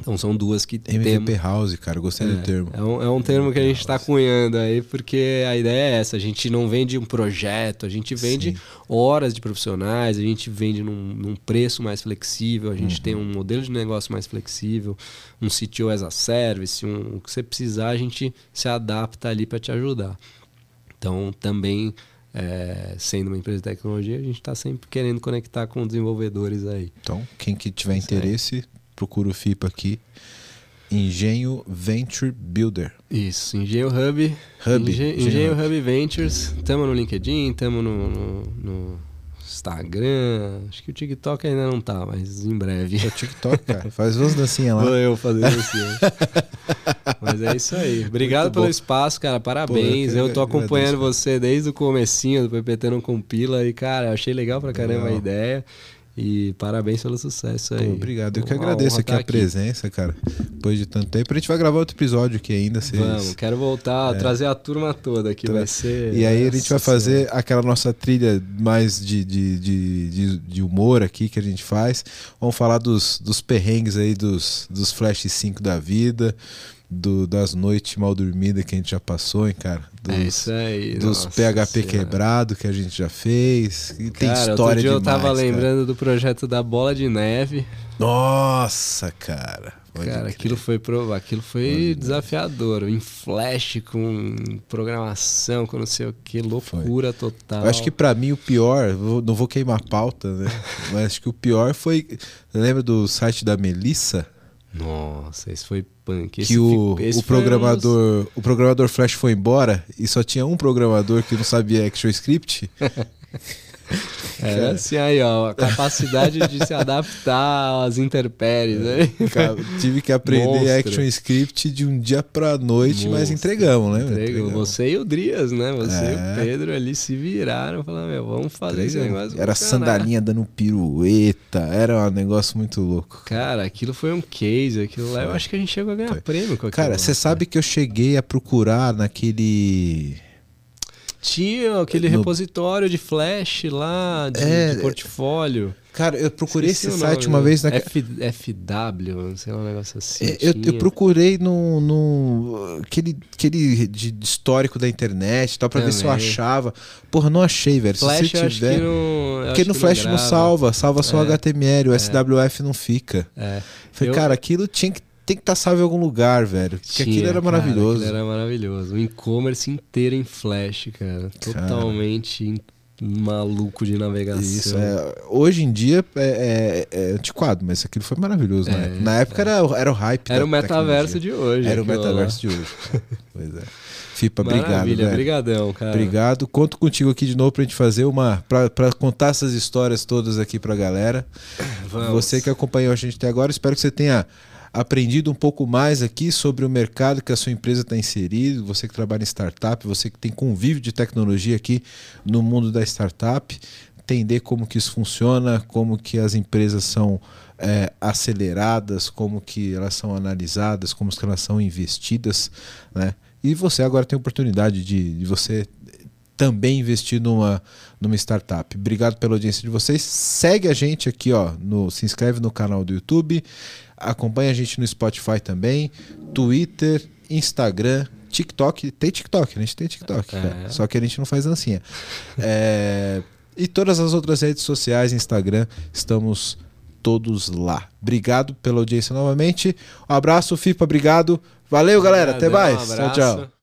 Então são duas que MVP tem... House, cara, gostei é, do termo. É um, é um termo que a gente está cunhando aí, porque a ideia é essa: a gente não vende um projeto, a gente vende Sim. horas de profissionais, a gente vende num, num preço mais flexível, a gente uhum. tem um modelo de negócio mais flexível, um CTO as a service, um, o que você precisar, a gente se adapta ali para te ajudar. Então também. É, sendo uma empresa de tecnologia, a gente está sempre querendo conectar com desenvolvedores aí. Então, quem que tiver interesse, procura o FIPA aqui. Engenho Venture Builder. Isso, Engenho Hub. Hub. Engenho, Engenho, Engenho Hub. Hub Ventures. Tamo no LinkedIn, tamo no, no, no, Instagram. Acho que o TikTok ainda não tá, mas em breve. É o TikTok, cara. (laughs) Faz duas dancinhas lá. Vou eu fazer (laughs) dancinha. mas é isso aí. Obrigado Muito pelo bom. espaço, cara. Parabéns. Pô, eu, eu tô acompanhando você desde o comecinho do PPT Não Compila. E, cara, achei legal pra caramba legal. a ideia. E parabéns pelo sucesso aí. Pô, obrigado. Eu que agradeço aqui a aqui. presença, cara. Depois de tanto tempo. A gente vai gravar outro episódio aqui ainda. Vocês... Vamos, quero voltar, é. trazer a turma toda aqui. Vai ser. E aí a gente vai fazer aquela nossa trilha mais de, de, de, de, de humor aqui que a gente faz. Vamos falar dos, dos perrengues aí, dos, dos Flash 5 da vida do, das noites mal dormidas que a gente já passou, hein, cara? Dos, é isso aí. Dos PHP senhora. quebrado que a gente já fez. E tem cara, história outro dia demais, eu tava cara. lembrando do projeto da bola de neve. Nossa, cara. Pode cara, crer. aquilo foi aquilo foi desafiador. Em flash, com programação, com não sei o que, loucura foi. total. Eu acho que para mim o pior, não vou queimar a pauta, né? (laughs) Mas acho que o pior foi. Lembra do site da Melissa? Nossa, esse foi punk. Esse que o, o programador, o programador Flash foi embora e só tinha um programador que não sabia ActionScript. (laughs) É assim aí, ó, a capacidade de se adaptar às intempéries, né? tive que aprender ActionScript de um dia pra noite, Monstro. mas entregamos, né? Entregamos. Você e o Drias, né? Você é. e o é. Pedro ali se viraram, falaram, meu, vamos fazer esse negócio. Era sandalinha dando pirueta, era um negócio muito louco. Cara, aquilo foi um case, aquilo lá, eu acho que a gente chegou a ganhar foi. prêmio com aquilo. Cara, você sabe que eu cheguei a procurar naquele tinha aquele no... repositório de flash lá, de, é, de portfólio. Cara, eu procurei esse site uma vez na. F, FW, sei lá, um negócio assim. É, eu, eu, procurei no, no. aquele, aquele de, de histórico da internet tal, pra Também. ver se eu achava. Porra, não achei, velho. Flash, se você tiver. Não, Porque no Flash não, não, salva, salva só é, HTML, o é. SWF não fica. É. Falei, eu... cara, aquilo tinha que tem que estar salvo em algum lugar, velho. Porque Tinha, aquilo era maravilhoso. Cara, aquilo era maravilhoso. O e-commerce inteiro em flash, cara. Totalmente maluco de navegação. Isso, é. Hoje em dia é, é, é antiquado, mas aquilo foi maravilhoso. É, na época era, era o hype. Era o metaverso de hoje. Era o metaverso de hoje. (laughs) pois é. Fipa, Maravilha, obrigado. Obrigadão, cara. Obrigado. Conto contigo aqui de novo pra gente fazer uma. Pra, pra contar essas histórias todas aqui pra galera. Vamos. Você que acompanhou a gente até agora, espero que você tenha aprendido um pouco mais aqui sobre o mercado que a sua empresa está inserido, você que trabalha em startup, você que tem convívio de tecnologia aqui no mundo da startup, entender como que isso funciona, como que as empresas são é, aceleradas, como que elas são analisadas, como que elas são investidas, né? E você agora tem a oportunidade de, de você também investir numa, numa startup. Obrigado pela audiência de vocês. Segue a gente aqui, ó, no, se inscreve no canal do YouTube. Acompanhe a gente no Spotify também, Twitter, Instagram, TikTok. Tem TikTok, a gente tem TikTok, é. só que a gente não faz dancinha. é, e todas as outras redes sociais, Instagram, estamos todos lá. Obrigado pela audiência novamente. Um abraço, FIPA, obrigado. Valeu, galera. Até mais. Um tchau, tchau.